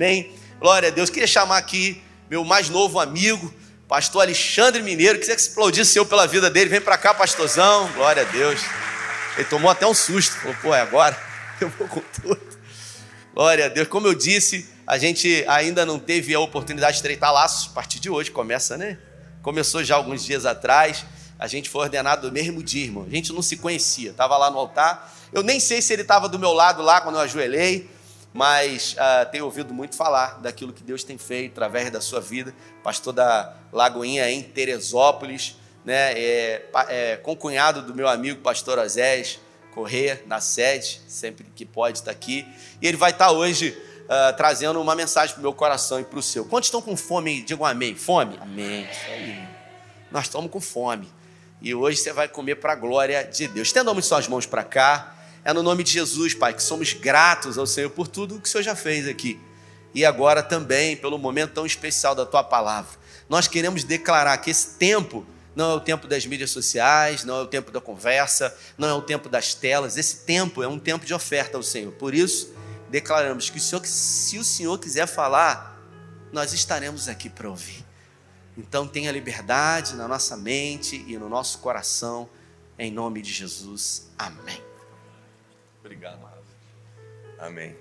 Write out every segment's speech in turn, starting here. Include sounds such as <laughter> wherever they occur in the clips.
Amém? Glória a Deus. Queria chamar aqui meu mais novo amigo, pastor Alexandre Mineiro. Queria que explodisse eu pela vida dele. Vem para cá, pastorzão. Glória a Deus. Ele tomou até um susto. Falou, pô, é agora? <laughs> Eu vou com tudo. Glória a Deus. Como eu disse, a gente ainda não teve a oportunidade de estreitar laços. A partir de hoje começa, né? Começou já alguns dias atrás. A gente foi ordenado no mesmo dia, irmão. A gente não se conhecia. Estava lá no altar. Eu nem sei se ele estava do meu lado lá quando eu ajoelhei, mas uh, tenho ouvido muito falar daquilo que Deus tem feito através da sua vida. Pastor da Lagoinha em Teresópolis, né? É, é concunhado do meu amigo pastor Azés Corrêa, na sede, sempre que pode estar aqui. E ele vai estar hoje uh, trazendo uma mensagem para o meu coração e para o seu. Quantos estão com fome? Digam amém. Fome? Amém. Isso aí. Nós estamos com fome. E hoje você vai comer para a glória de Deus. Estenda suas mãos para cá. É no nome de Jesus, Pai, que somos gratos ao Senhor por tudo que o Senhor já fez aqui. E agora também pelo momento tão especial da tua palavra. Nós queremos declarar que esse tempo não é o tempo das mídias sociais, não é o tempo da conversa, não é o tempo das telas. Esse tempo é um tempo de oferta ao Senhor. Por isso, declaramos que o Senhor, se o Senhor quiser falar, nós estaremos aqui para ouvir. Então tenha liberdade na nossa mente e no nosso coração, em nome de Jesus. Amém. Obrigado, Amém.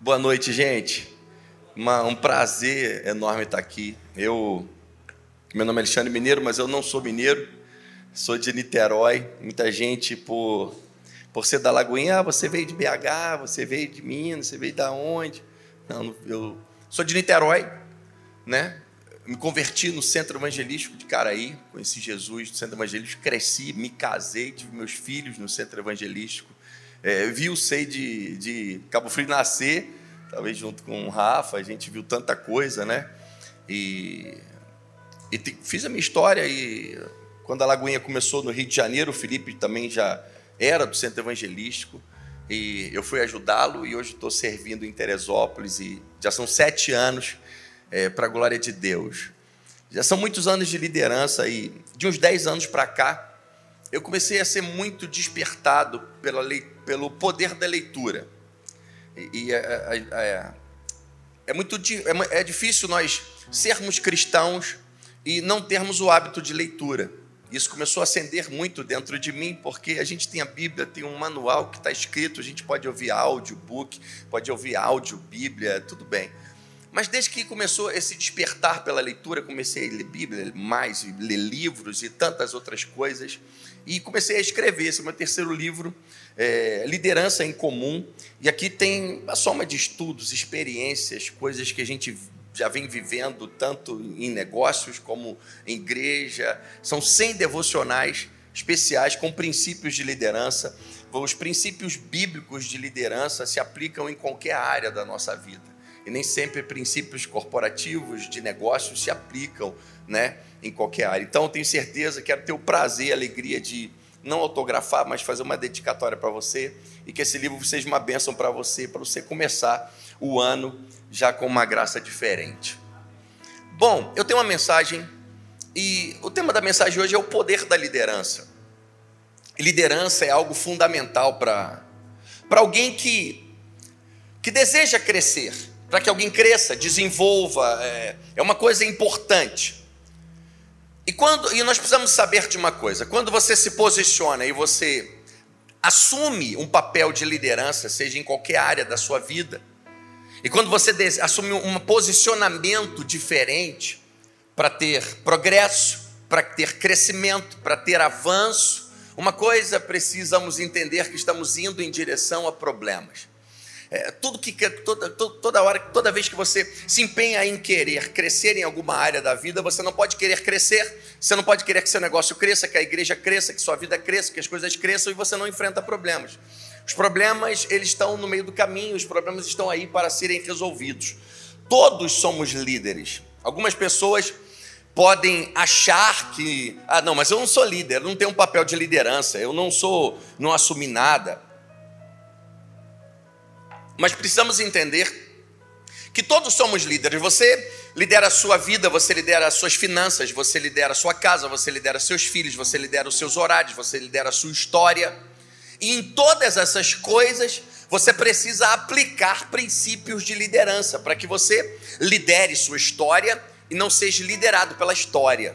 Boa noite, gente. Uma, um prazer enorme estar aqui. Eu, meu nome é Alexandre Mineiro, mas eu não sou mineiro. Sou de Niterói. Muita gente por por ser da Lagoinha, ah, você veio de BH, você veio de Minas, você veio da onde? Não, eu sou de Niterói, né? Me converti no Centro Evangelístico de Caraí, conheci Jesus no Centro Evangelístico, cresci, me casei, tive meus filhos no Centro Evangelístico. É, vi o Sei de, de Cabo Frio nascer, talvez junto com o Rafa, a gente viu tanta coisa, né? E, e te, fiz a minha história e quando a Lagoinha começou no Rio de Janeiro, o Felipe também já era do Centro Evangelístico e eu fui ajudá-lo e hoje estou servindo em Teresópolis e já são sete anos é, para a glória de Deus. Já são muitos anos de liderança e de uns dez anos para cá eu comecei a ser muito despertado pela lei, pelo poder da leitura. E, e é, é, é, é muito é, é difícil nós sermos cristãos e não termos o hábito de leitura. Isso começou a acender muito dentro de mim, porque a gente tem a Bíblia, tem um manual que está escrito, a gente pode ouvir audiobook, pode ouvir áudio, Bíblia, tudo bem. Mas desde que começou esse despertar pela leitura, comecei a ler Bíblia mais, ler livros e tantas outras coisas, e comecei a escrever. Esse é o meu terceiro livro, é, Liderança em Comum. E aqui tem a soma de estudos, experiências, coisas que a gente já vem vivendo tanto em negócios como em igreja. São 100 devocionais especiais com princípios de liderança. Os princípios bíblicos de liderança se aplicam em qualquer área da nossa vida. E nem sempre princípios corporativos de negócios se aplicam né, em qualquer área. Então, tenho certeza, quero ter o prazer, alegria de não autografar, mas fazer uma dedicatória para você e que esse livro seja uma bênção para você, para você começar o ano já com uma graça diferente. Bom, eu tenho uma mensagem e o tema da mensagem hoje é o poder da liderança. liderança é algo fundamental para para alguém que que deseja crescer, para que alguém cresça, desenvolva, é, é uma coisa importante. E quando e nós precisamos saber de uma coisa: quando você se posiciona e você assume um papel de liderança, seja em qualquer área da sua vida, e quando você assume um posicionamento diferente para ter progresso, para ter crescimento, para ter avanço, uma coisa precisamos entender que estamos indo em direção a problemas. É, tudo que toda, toda hora, toda vez que você se empenha em querer crescer em alguma área da vida, você não pode querer crescer, você não pode querer que seu negócio cresça, que a igreja cresça, que sua vida cresça, que as coisas cresçam e você não enfrenta problemas. Os problemas, eles estão no meio do caminho, os problemas estão aí para serem resolvidos. Todos somos líderes. Algumas pessoas podem achar que, ah, não, mas eu não sou líder, eu não tenho um papel de liderança, eu não sou, não assumi nada. Mas precisamos entender que todos somos líderes. Você lidera a sua vida, você lidera as suas finanças, você lidera a sua casa, você lidera seus filhos, você lidera os seus horários, você lidera a sua história. E em todas essas coisas, você precisa aplicar princípios de liderança para que você lidere sua história e não seja liderado pela história.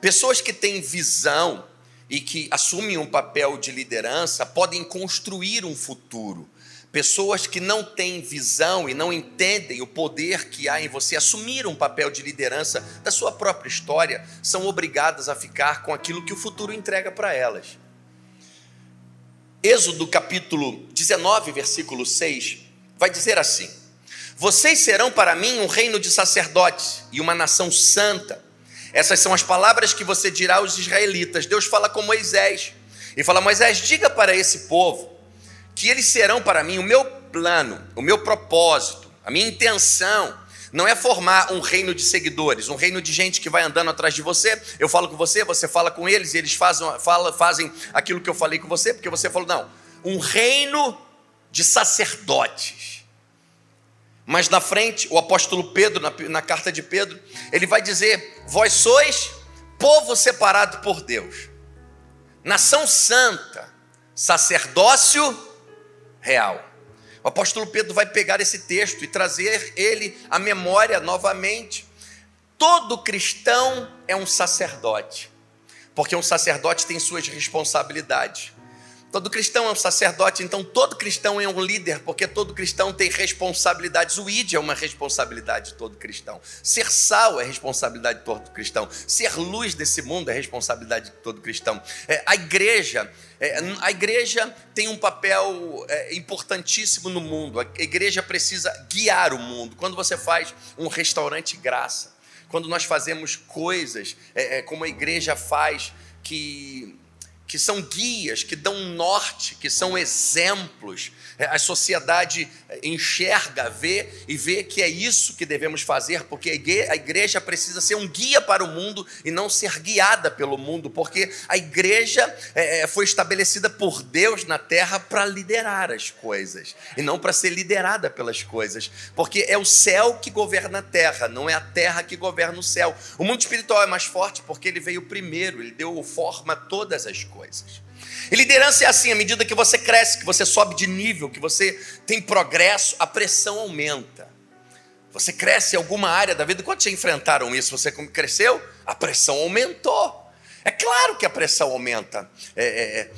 Pessoas que têm visão e que assumem um papel de liderança podem construir um futuro. Pessoas que não têm visão e não entendem o poder que há em você assumir um papel de liderança da sua própria história são obrigadas a ficar com aquilo que o futuro entrega para elas. Êxodo capítulo 19, versículo 6, vai dizer assim: Vocês serão para mim um reino de sacerdotes e uma nação santa. Essas são as palavras que você dirá aos israelitas. Deus fala com Moisés e fala: Moisés, diga para esse povo que eles serão para mim o meu plano, o meu propósito, a minha intenção não é formar um reino de seguidores, um reino de gente que vai andando atrás de você. Eu falo com você, você fala com eles, e eles fazem, fala, fazem aquilo que eu falei com você, porque você falou, não. Um reino de sacerdotes. Mas na frente, o apóstolo Pedro, na, na carta de Pedro, ele vai dizer: Vós sois povo separado por Deus, nação santa, sacerdócio real. O apóstolo Pedro vai pegar esse texto e trazer ele à memória novamente. Todo cristão é um sacerdote, porque um sacerdote tem suas responsabilidades. Todo cristão é um sacerdote, então todo cristão é um líder, porque todo cristão tem responsabilidades. O ID é uma responsabilidade de todo cristão. Ser sal é responsabilidade de todo cristão. Ser luz desse mundo é responsabilidade de todo cristão. É, a igreja, é, a igreja tem um papel é, importantíssimo no mundo. A igreja precisa guiar o mundo. Quando você faz um restaurante graça, quando nós fazemos coisas é, é, como a igreja faz, que que são guias, que dão norte, que são exemplos. É, a sociedade é, enxerga, vê e vê que é isso que devemos fazer, porque a igreja precisa ser um guia para o mundo e não ser guiada pelo mundo, porque a igreja é, foi estabelecida por Deus na terra para liderar as coisas e não para ser liderada pelas coisas, porque é o céu que governa a terra, não é a terra que governa o céu. O mundo espiritual é mais forte porque ele veio primeiro, ele deu forma a todas as coisas coisas. E liderança é assim: à medida que você cresce, que você sobe de nível, que você tem progresso, a pressão aumenta. Você cresce em alguma área da vida. Quando já enfrentaram isso? Você cresceu, a pressão aumentou. É claro que a pressão aumenta. É, é, é,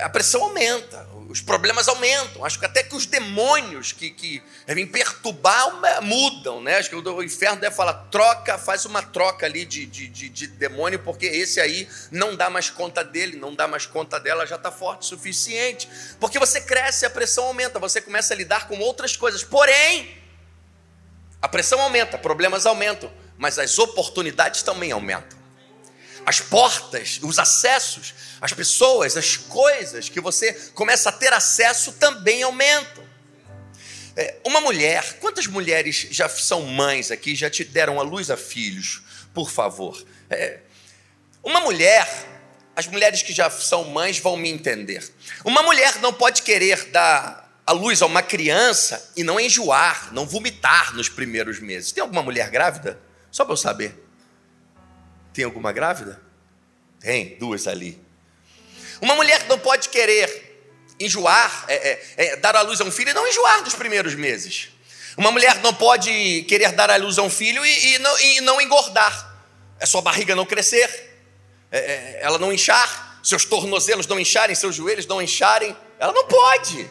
é, a pressão aumenta, os problemas aumentam. Acho que até que os demônios que, que perturbar mudam, né? Acho que o inferno deve falar: troca, faz uma troca ali de, de, de, de demônio, porque esse aí não dá mais conta dele, não dá mais conta dela, já está forte o suficiente. Porque você cresce, a pressão aumenta, você começa a lidar com outras coisas. Porém, a pressão aumenta, problemas aumentam, mas as oportunidades também aumentam as portas, os acessos, as pessoas, as coisas que você começa a ter acesso também aumentam. É, uma mulher, quantas mulheres já são mães aqui, já te deram a luz a filhos, por favor? É, uma mulher, as mulheres que já são mães vão me entender. Uma mulher não pode querer dar a luz a uma criança e não enjoar, não vomitar nos primeiros meses. Tem alguma mulher grávida? Só para eu saber. Tem alguma grávida? Tem, duas ali. Uma mulher que não pode querer enjoar, é, é, é, dar à luz a um filho e não enjoar dos primeiros meses. Uma mulher não pode querer dar à luz a um filho e, e, não, e não, engordar. É sua barriga não crescer, é, é, ela não inchar, seus tornozelos não incharem, seus joelhos não incharem. Ela não pode.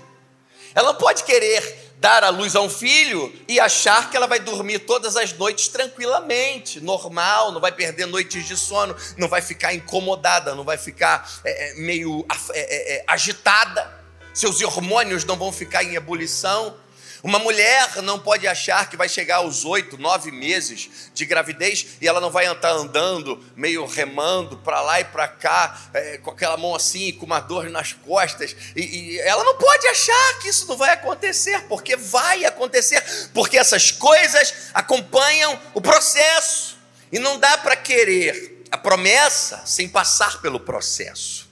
Ela não pode querer dar a luz a um filho e achar que ela vai dormir todas as noites tranquilamente, normal, não vai perder noites de sono, não vai ficar incomodada, não vai ficar é, é meio é, é, é, agitada, seus hormônios não vão ficar em ebulição. Uma mulher não pode achar que vai chegar aos oito, nove meses de gravidez e ela não vai estar andando, meio remando para lá e para cá, é, com aquela mão assim, com uma dor nas costas. E, e ela não pode achar que isso não vai acontecer, porque vai acontecer, porque essas coisas acompanham o processo. E não dá para querer a promessa sem passar pelo processo.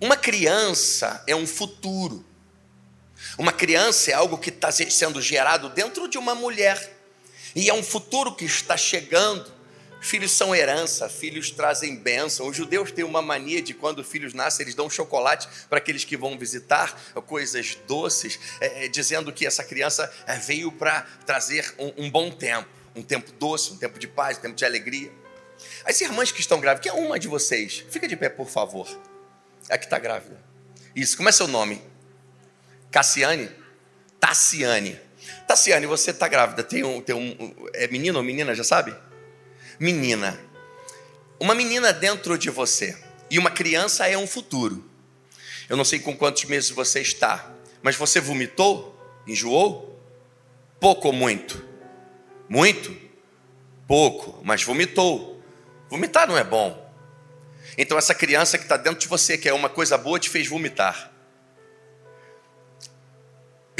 Uma criança é um futuro. Uma criança é algo que está sendo gerado dentro de uma mulher, e é um futuro que está chegando, Filhos são herança, filhos trazem bênção. Os judeus têm uma mania de quando filhos nascem, eles dão chocolate para aqueles que vão visitar, coisas doces, é, é, dizendo que essa criança é, veio para trazer um, um bom tempo, um tempo doce, um tempo de paz, um tempo de alegria. As irmãs que estão grávidas, que é uma de vocês, fica de pé, por favor. É a que está grávida. Isso, como é seu nome? Cassiane? Tassiane. Tassiane, você está grávida, tem um, tem um. É menino ou menina, já sabe? Menina. Uma menina dentro de você. E uma criança é um futuro. Eu não sei com quantos meses você está, mas você vomitou? Enjoou? Pouco ou muito? Muito? Pouco, mas vomitou. Vomitar não é bom. Então, essa criança que está dentro de você, que é uma coisa boa, te fez vomitar.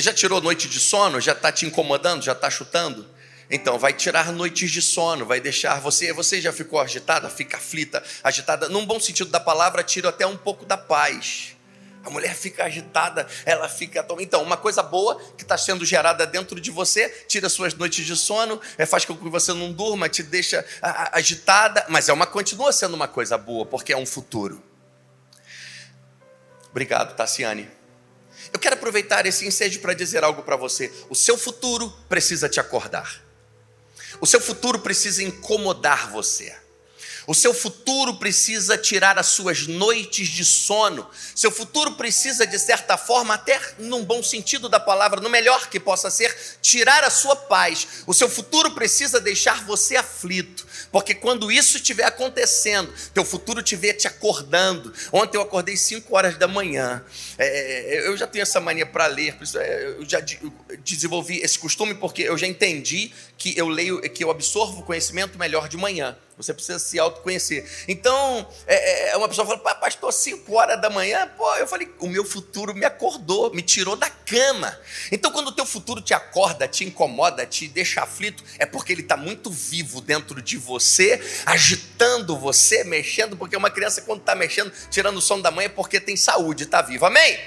Já tirou noite de sono? Já está te incomodando? Já está chutando? Então, vai tirar noites de sono, vai deixar você. Você já ficou agitada? Fica aflita, agitada. Num bom sentido da palavra, tira até um pouco da paz. A mulher fica agitada, ela fica. Então, uma coisa boa que está sendo gerada dentro de você, tira suas noites de sono, é, faz com que você não durma, te deixa agitada, mas é uma continua sendo uma coisa boa, porque é um futuro. Obrigado, Tassiane. Eu quero aproveitar esse ensejo para dizer algo para você. O seu futuro precisa te acordar. O seu futuro precisa incomodar você. O seu futuro precisa tirar as suas noites de sono. Seu futuro precisa, de certa forma, até num bom sentido da palavra, no melhor que possa ser, tirar a sua paz. O seu futuro precisa deixar você aflito. Porque quando isso estiver acontecendo, teu futuro estiver te acordando. Ontem eu acordei 5 horas da manhã. É, eu já tenho essa mania para ler, é, eu já desenvolvi esse costume porque eu já entendi que eu leio, que eu absorvo conhecimento melhor de manhã. Você precisa se autoconhecer. Então, é, é uma pessoa fala, pastor, 5 horas da manhã, pô, eu falei, o meu futuro me acordou, me tirou da cama. Então, quando o teu futuro te acorda, te incomoda, te deixa aflito, é porque ele está muito vivo dentro de você, agitando você, mexendo, porque uma criança, quando está mexendo, tirando o som da mãe, é porque tem saúde, está viva. Amém?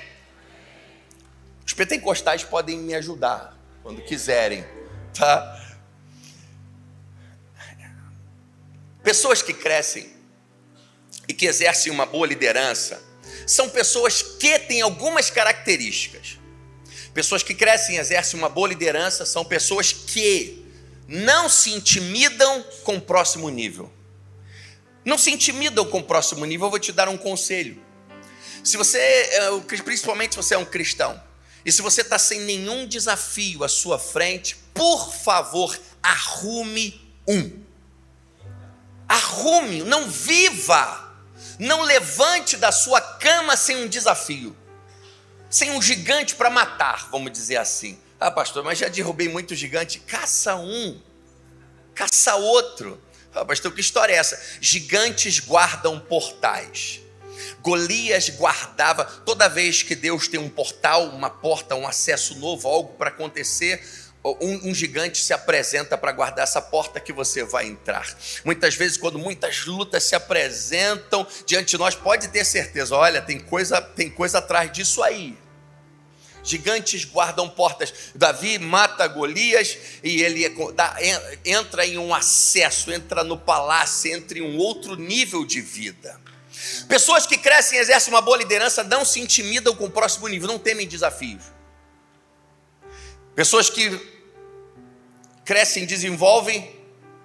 Os pentecostais podem me ajudar quando quiserem, tá? Pessoas que crescem e que exercem uma boa liderança são pessoas que têm algumas características. Pessoas que crescem e exercem uma boa liderança são pessoas que não se intimidam com o próximo nível. Não se intimidam com o próximo nível, eu vou te dar um conselho. Se você, é, principalmente se você é um cristão, e se você está sem nenhum desafio à sua frente, por favor, arrume um. Arrume, não viva, não levante da sua cama sem um desafio, sem um gigante para matar, vamos dizer assim. Ah, pastor, mas já derrubei muito gigante. Caça um, caça outro. Ah, pastor, que história é essa? Gigantes guardam portais. Golias guardava, toda vez que Deus tem um portal, uma porta, um acesso novo, algo para acontecer, um, um, gigante se apresenta para guardar essa porta que você vai entrar. Muitas vezes, quando muitas lutas se apresentam diante de nós, pode ter certeza, olha, tem coisa, tem coisa atrás disso aí. Gigantes guardam portas. Davi mata Golias e ele é, entra em um acesso, entra no palácio, entra em um outro nível de vida. Pessoas que crescem e exercem uma boa liderança não se intimidam com o próximo nível, não temem desafios. Pessoas que crescem, desenvolvem,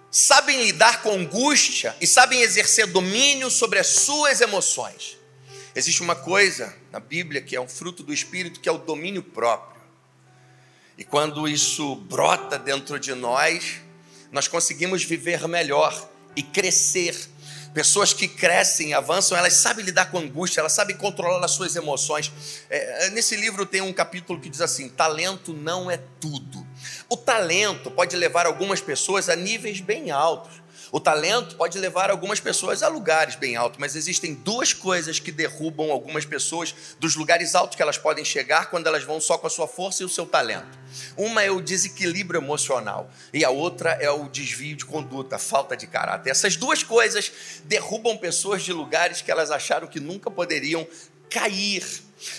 sabem lidar com angústia e sabem exercer domínio sobre as suas emoções. Existe uma coisa na Bíblia que é um fruto do Espírito, que é o domínio próprio. E quando isso brota dentro de nós, nós conseguimos viver melhor e crescer Pessoas que crescem, avançam, elas sabem lidar com angústia, elas sabem controlar as suas emoções. É, nesse livro tem um capítulo que diz assim: talento não é tudo. O talento pode levar algumas pessoas a níveis bem altos. O talento pode levar algumas pessoas a lugares bem altos, mas existem duas coisas que derrubam algumas pessoas dos lugares altos que elas podem chegar quando elas vão só com a sua força e o seu talento. Uma é o desequilíbrio emocional e a outra é o desvio de conduta, falta de caráter. Essas duas coisas derrubam pessoas de lugares que elas acharam que nunca poderiam cair.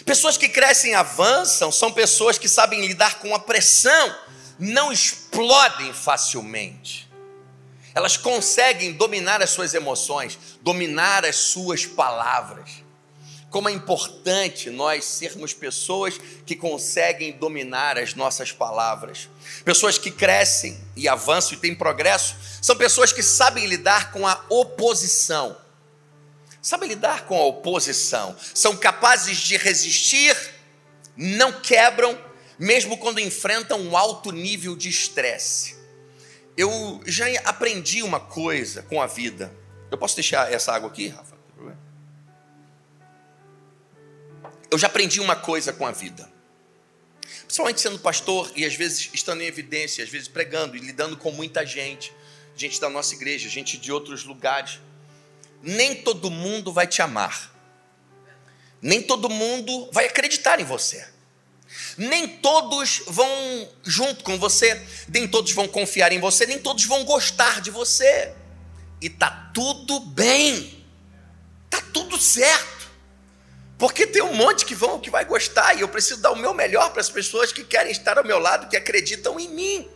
Pessoas que crescem e avançam são pessoas que sabem lidar com a pressão, não explodem facilmente Elas conseguem dominar as suas emoções, dominar as suas palavras como é importante nós sermos pessoas que conseguem dominar as nossas palavras. Pessoas que crescem e avançam e têm progresso, são pessoas que sabem lidar com a oposição. Sabem lidar com a oposição, são capazes de resistir, não quebram, mesmo quando enfrentam um alto nível de estresse. Eu já aprendi uma coisa com a vida. Eu posso deixar essa água aqui, Rafa? eu já aprendi uma coisa com a vida. Principalmente sendo pastor e às vezes estando em evidência, às vezes pregando e lidando com muita gente, gente da nossa igreja, gente de outros lugares. Nem todo mundo vai te amar. Nem todo mundo vai acreditar em você. Nem todos vão junto com você, nem todos vão confiar em você, nem todos vão gostar de você. E tá tudo bem. Tá tudo certo. Porque tem um monte que vão que vai gostar e eu preciso dar o meu melhor para as pessoas que querem estar ao meu lado, que acreditam em mim.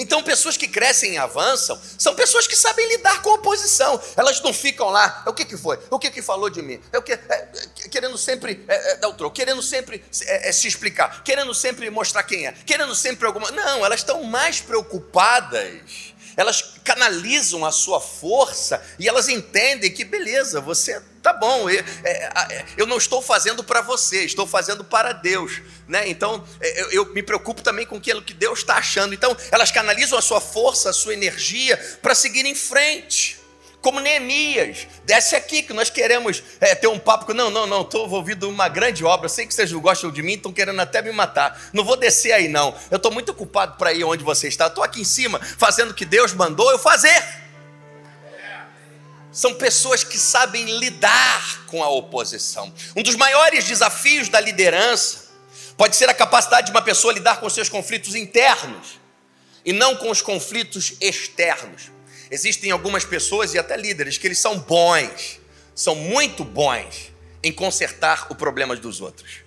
Então, pessoas que crescem e avançam são pessoas que sabem lidar com a oposição. Elas não ficam lá, o que, que foi? O que, que falou de mim? É o que, é, querendo sempre é, é, dar o troco, querendo sempre é, é, se explicar, querendo sempre mostrar quem é, querendo sempre alguma. Não, elas estão mais preocupadas elas canalizam a sua força e elas entendem que, beleza, você tá bom, eu, é, é, eu não estou fazendo para você, estou fazendo para Deus. Né? Então, é, eu, eu me preocupo também com aquilo que Deus está achando. Então, elas canalizam a sua força, a sua energia para seguir em frente como Neemias, desce aqui que nós queremos é, ter um papo. Não, não, não, estou envolvido em uma grande obra. Sei que vocês não gostam de mim, estão querendo até me matar. Não vou descer aí, não. Eu estou muito ocupado para ir onde você está. Estou aqui em cima fazendo o que Deus mandou eu fazer. São pessoas que sabem lidar com a oposição. Um dos maiores desafios da liderança pode ser a capacidade de uma pessoa lidar com seus conflitos internos e não com os conflitos externos. Existem algumas pessoas e até líderes que eles são bons, são muito bons em consertar os problemas dos outros.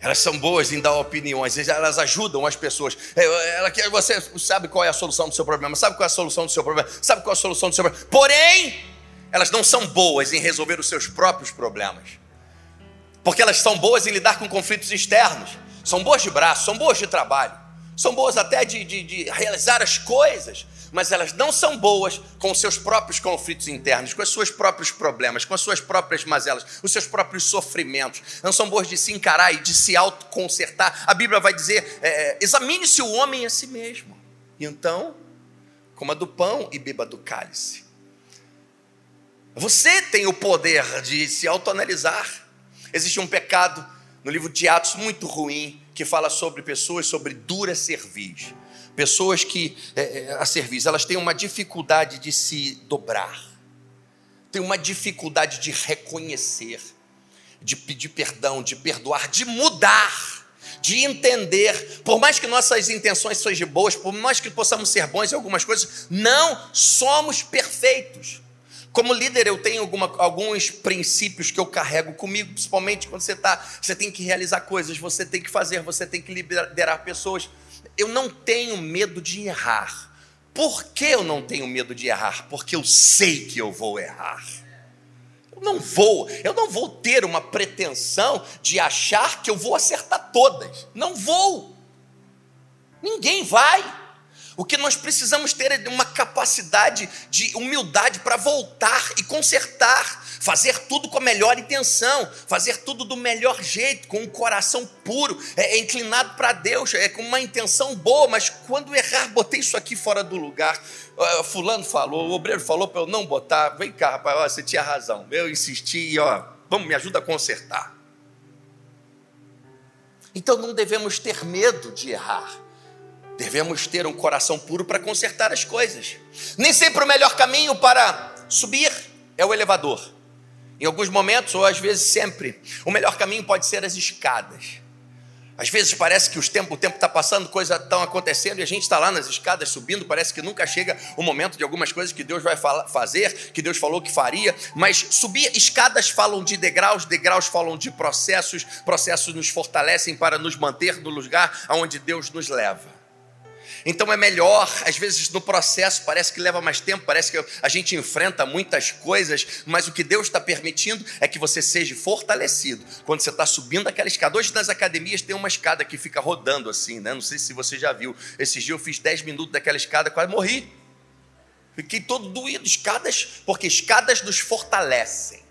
Elas são boas em dar opiniões, elas ajudam as pessoas. Ela, você sabe qual é a solução do seu problema, sabe qual é a solução do seu problema, sabe qual é a solução do seu problema. Porém, elas não são boas em resolver os seus próprios problemas. Porque elas são boas em lidar com conflitos externos. São boas de braço, são boas de trabalho, são boas até de, de, de realizar as coisas, mas elas não são boas com os seus próprios conflitos internos, com os seus próprios problemas, com as suas próprias mazelas, os seus próprios sofrimentos. Não são boas de se encarar e de se autoconsertar. A Bíblia vai dizer: é, é, examine-se o homem a si mesmo. E então, coma do pão e beba do cálice. Você tem o poder de se autoanalisar. Existe um pecado no livro de Atos muito ruim que fala sobre pessoas sobre dura cerviz. Pessoas que, é, é, a serviço, elas têm uma dificuldade de se dobrar, têm uma dificuldade de reconhecer, de pedir perdão, de perdoar, de mudar, de entender. Por mais que nossas intenções sejam boas, por mais que possamos ser bons em algumas coisas, não somos perfeitos. Como líder, eu tenho alguma, alguns princípios que eu carrego comigo, principalmente quando você está, você tem que realizar coisas, você tem que fazer, você tem que liderar pessoas eu não tenho medo de errar. Por que eu não tenho medo de errar? Porque eu sei que eu vou errar. Eu não vou, eu não vou ter uma pretensão de achar que eu vou acertar todas. Não vou. Ninguém vai. O que nós precisamos ter é uma capacidade de humildade para voltar e consertar, fazer tudo com a melhor intenção, fazer tudo do melhor jeito, com um coração puro, é, é inclinado para Deus, é com uma intenção boa, mas quando errar, botei isso aqui fora do lugar. Fulano falou, o obreiro falou para eu não botar. Vem cá, rapaz, ó, você tinha razão. Eu insisti ó, vamos, me ajuda a consertar. Então não devemos ter medo de errar. Devemos ter um coração puro para consertar as coisas. Nem sempre o melhor caminho para subir é o elevador. Em alguns momentos, ou às vezes sempre, o melhor caminho pode ser as escadas. Às vezes parece que tempo, o tempo está passando, coisas estão acontecendo e a gente está lá nas escadas subindo. Parece que nunca chega o momento de algumas coisas que Deus vai fazer, que Deus falou que faria. Mas subir escadas falam de degraus, degraus falam de processos, processos nos fortalecem para nos manter no lugar aonde Deus nos leva. Então é melhor, às vezes no processo parece que leva mais tempo, parece que a gente enfrenta muitas coisas, mas o que Deus está permitindo é que você seja fortalecido quando você está subindo aquela escada. Hoje nas academias tem uma escada que fica rodando assim, né? Não sei se você já viu. Esses dias eu fiz 10 minutos daquela escada, quase morri. Fiquei todo doído. Escadas, porque escadas nos fortalecem.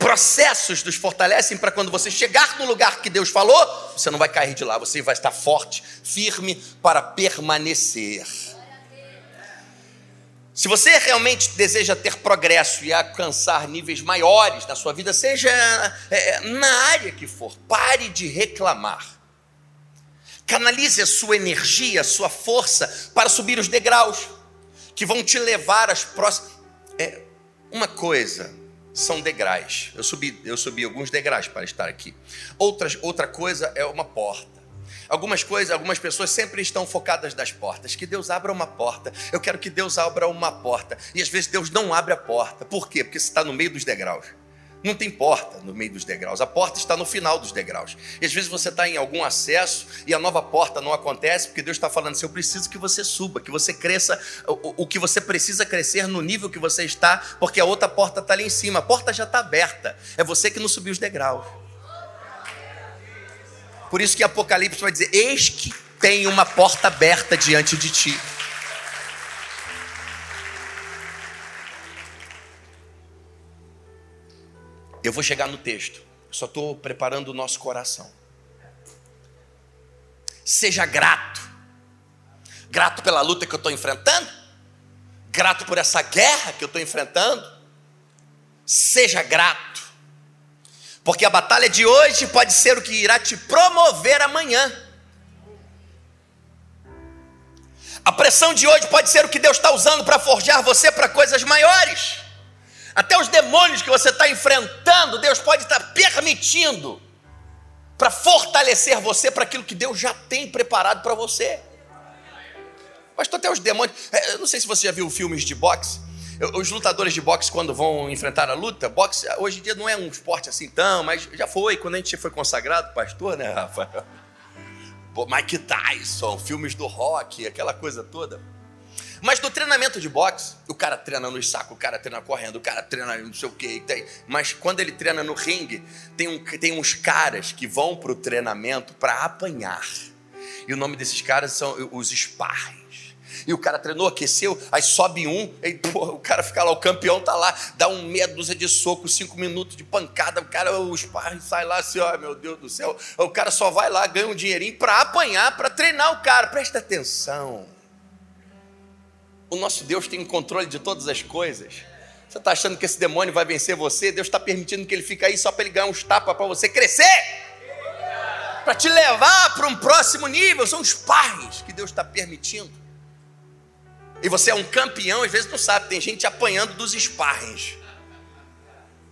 Processos nos fortalecem para quando você chegar no lugar que Deus falou, você não vai cair de lá, você vai estar forte, firme para permanecer. Se você realmente deseja ter progresso e alcançar níveis maiores na sua vida, seja é, na área que for, pare de reclamar. Canalize a sua energia, a sua força para subir os degraus que vão te levar às próximas. É, uma coisa são degraus. Eu subi, eu subi alguns degraus para estar aqui. Outras, outra coisa é uma porta. Algumas coisas, algumas pessoas sempre estão focadas nas portas. Que Deus abra uma porta. Eu quero que Deus abra uma porta. E às vezes Deus não abre a porta. Por quê? Porque você está no meio dos degraus. Não tem porta no meio dos degraus, a porta está no final dos degraus. E às vezes você está em algum acesso e a nova porta não acontece, porque Deus está falando assim: eu preciso que você suba, que você cresça o, o que você precisa crescer no nível que você está, porque a outra porta está ali em cima, a porta já está aberta, é você que não subiu os degraus. Por isso que Apocalipse vai dizer: Eis que tem uma porta aberta diante de ti. Eu vou chegar no texto, só estou preparando o nosso coração. Seja grato, grato pela luta que eu estou enfrentando, grato por essa guerra que eu estou enfrentando. Seja grato, porque a batalha de hoje pode ser o que irá te promover amanhã. A pressão de hoje pode ser o que Deus está usando para forjar você para coisas maiores. Até os demônios que você está enfrentando, Deus pode estar permitindo para fortalecer você para aquilo que Deus já tem preparado para você. Pastor, até os demônios. É, eu não sei se você já viu filmes de boxe. Os lutadores de boxe, quando vão enfrentar a luta, boxe hoje em dia não é um esporte assim tão, mas já foi. Quando a gente foi consagrado, pastor, né, Rafa? <laughs> Mike Tyson, filmes do rock, aquela coisa toda. Mas no treinamento de boxe, o cara treina no saco, o cara treina correndo, o cara treina não sei o que. Mas quando ele treina no ringue, tem, um, tem uns caras que vão para o treinamento para apanhar. E o nome desses caras são os sparrings. E o cara treinou, aqueceu, aí sobe um, aí porra, o cara fica lá, o campeão tá lá, dá um meia dúzia de soco, cinco minutos de pancada, o cara, o sparring sai lá assim, ó, meu Deus do céu. O cara só vai lá, ganha um dinheirinho para apanhar, para treinar o cara. Presta atenção. O nosso Deus tem o controle de todas as coisas. Você está achando que esse demônio vai vencer você? Deus está permitindo que ele fique aí só para ele ganhar uns tapas para você crescer, para te levar para um próximo nível. São os pais que Deus está permitindo. E você é um campeão, às vezes não sabe, tem gente apanhando dos sparrings.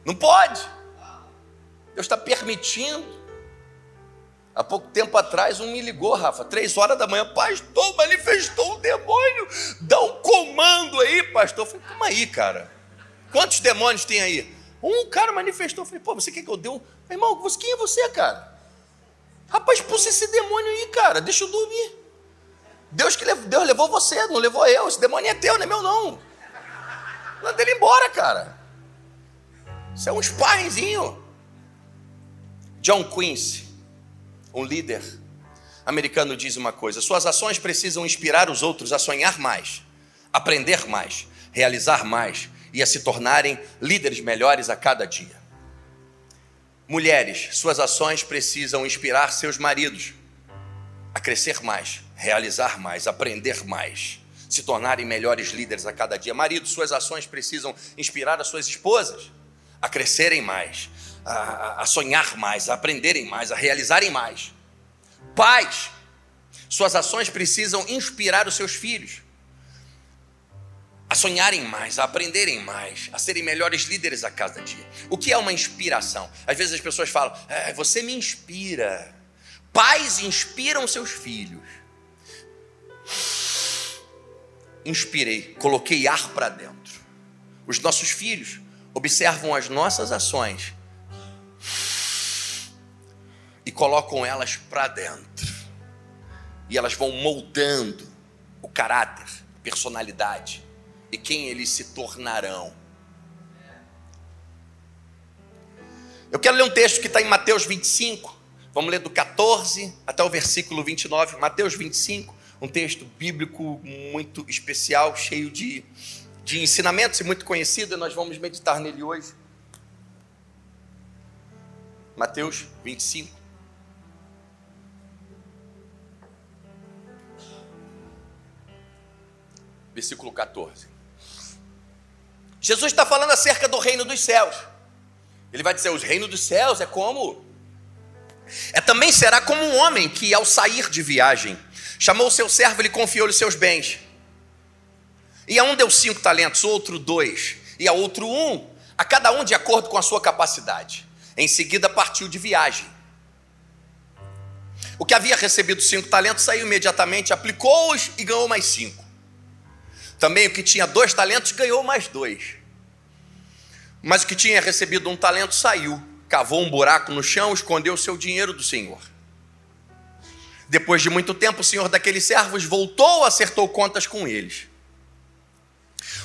Não pode. Deus está permitindo. Há pouco tempo atrás, um me ligou, Rafa, três horas da manhã, pastor, manifestou um demônio, dá um comando aí, pastor. Eu falei, calma aí, cara. Quantos demônios tem aí? Um cara manifestou, eu falei, pô, você quer que eu dê um. Irmão, quem é você, cara? Rapaz, expulsa esse demônio aí, cara, deixa eu dormir. Deus que levou, Deus levou você, não levou eu. Esse demônio é teu, não é meu, não. Manda ele embora, cara. Isso é um sparringzinho. John Quincy um líder americano diz uma coisa: suas ações precisam inspirar os outros a sonhar mais, aprender mais, realizar mais e a se tornarem líderes melhores a cada dia. Mulheres, suas ações precisam inspirar seus maridos a crescer mais, realizar mais, aprender mais, se tornarem melhores líderes a cada dia. Maridos, suas ações precisam inspirar as suas esposas a crescerem mais, a, a sonhar mais, a aprenderem mais, a realizarem mais. Pais, suas ações precisam inspirar os seus filhos a sonharem mais, a aprenderem mais, a serem melhores líderes a cada dia. O que é uma inspiração? Às vezes as pessoas falam, é, você me inspira. Pais inspiram seus filhos. Inspirei, coloquei ar para dentro. Os nossos filhos observam as nossas ações colocam elas para dentro. e elas vão moldando o caráter, personalidade e quem eles se tornarão. Eu quero ler um texto que está em Mateus 25, vamos ler do 14 até o versículo 29. Mateus 25, um texto bíblico muito especial, cheio de, de ensinamentos e muito conhecido, e nós vamos meditar nele hoje. Mateus 25. Versículo 14. Jesus está falando acerca do reino dos céus. Ele vai dizer: os reinos dos céus é como. É também será como um homem que, ao sair de viagem, chamou o seu servo e lhe confiou-lhe seus bens. E a um deu cinco talentos, outro dois, e a outro um, a cada um de acordo com a sua capacidade. Em seguida partiu de viagem. O que havia recebido cinco talentos saiu imediatamente, aplicou-os e ganhou mais cinco. Também o que tinha dois talentos ganhou mais dois. Mas o que tinha recebido um talento saiu, cavou um buraco no chão, escondeu o seu dinheiro do senhor. Depois de muito tempo, o senhor daqueles servos voltou, acertou contas com eles.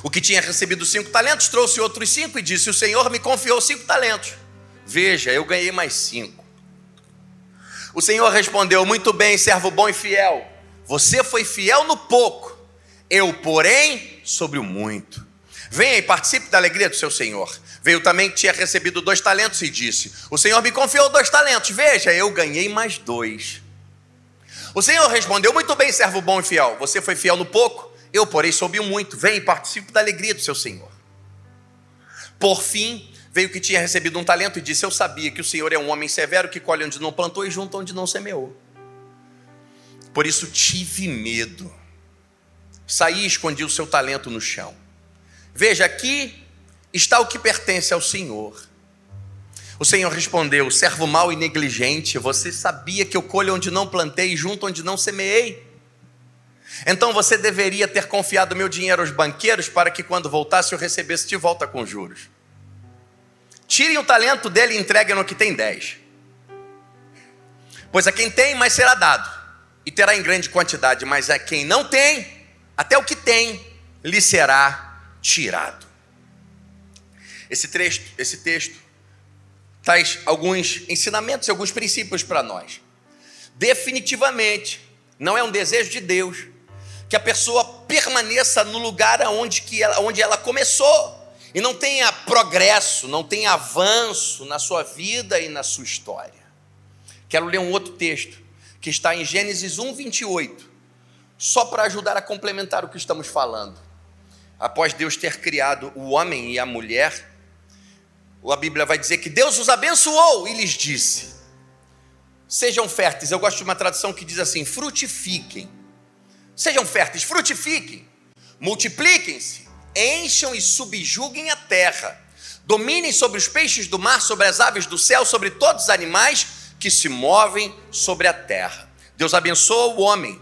O que tinha recebido cinco talentos trouxe outros cinco e disse: O senhor me confiou cinco talentos. Veja, eu ganhei mais cinco. O Senhor respondeu: Muito bem, servo bom e fiel. Você foi fiel no pouco, eu, porém, sobre o muito. Venha e participe da alegria do seu Senhor. Veio também que tinha recebido dois talentos e disse: O Senhor me confiou dois talentos. Veja, eu ganhei mais dois. O Senhor respondeu: Muito bem, servo bom e fiel. Você foi fiel no pouco, eu, porém, soube muito. Venha e participe da alegria do seu Senhor. Por fim, veio que tinha recebido um talento e disse: Eu sabia que o Senhor é um homem severo que colhe onde não plantou e junta onde não semeou. Por isso tive medo. Saí e escondi o seu talento no chão. Veja, aqui está o que pertence ao Senhor. O Senhor respondeu: Servo mau e negligente, você sabia que eu colho onde não plantei e junto onde não semeei? Então você deveria ter confiado meu dinheiro aos banqueiros para que quando voltasse eu recebesse de volta com juros. Tirem o talento dele e entreguem no que tem dez. Pois a quem tem, mais será dado, e terá em grande quantidade, mas a quem não tem, até o que tem, lhe será tirado. Esse texto, esse texto traz alguns ensinamentos alguns princípios para nós. Definitivamente, não é um desejo de Deus que a pessoa permaneça no lugar onde, que ela, onde ela começou e não tenha progresso, não tenha avanço na sua vida e na sua história. Quero ler um outro texto que está em Gênesis 1, 28, só para ajudar a complementar o que estamos falando. Após Deus ter criado o homem e a mulher, a Bíblia vai dizer que Deus os abençoou e lhes disse: Sejam férteis. Eu gosto de uma tradução que diz assim: frutifiquem. Sejam férteis, frutifiquem, multipliquem-se encham e subjuguem a terra, dominem sobre os peixes do mar, sobre as aves do céu, sobre todos os animais que se movem sobre a terra. Deus abençoa o homem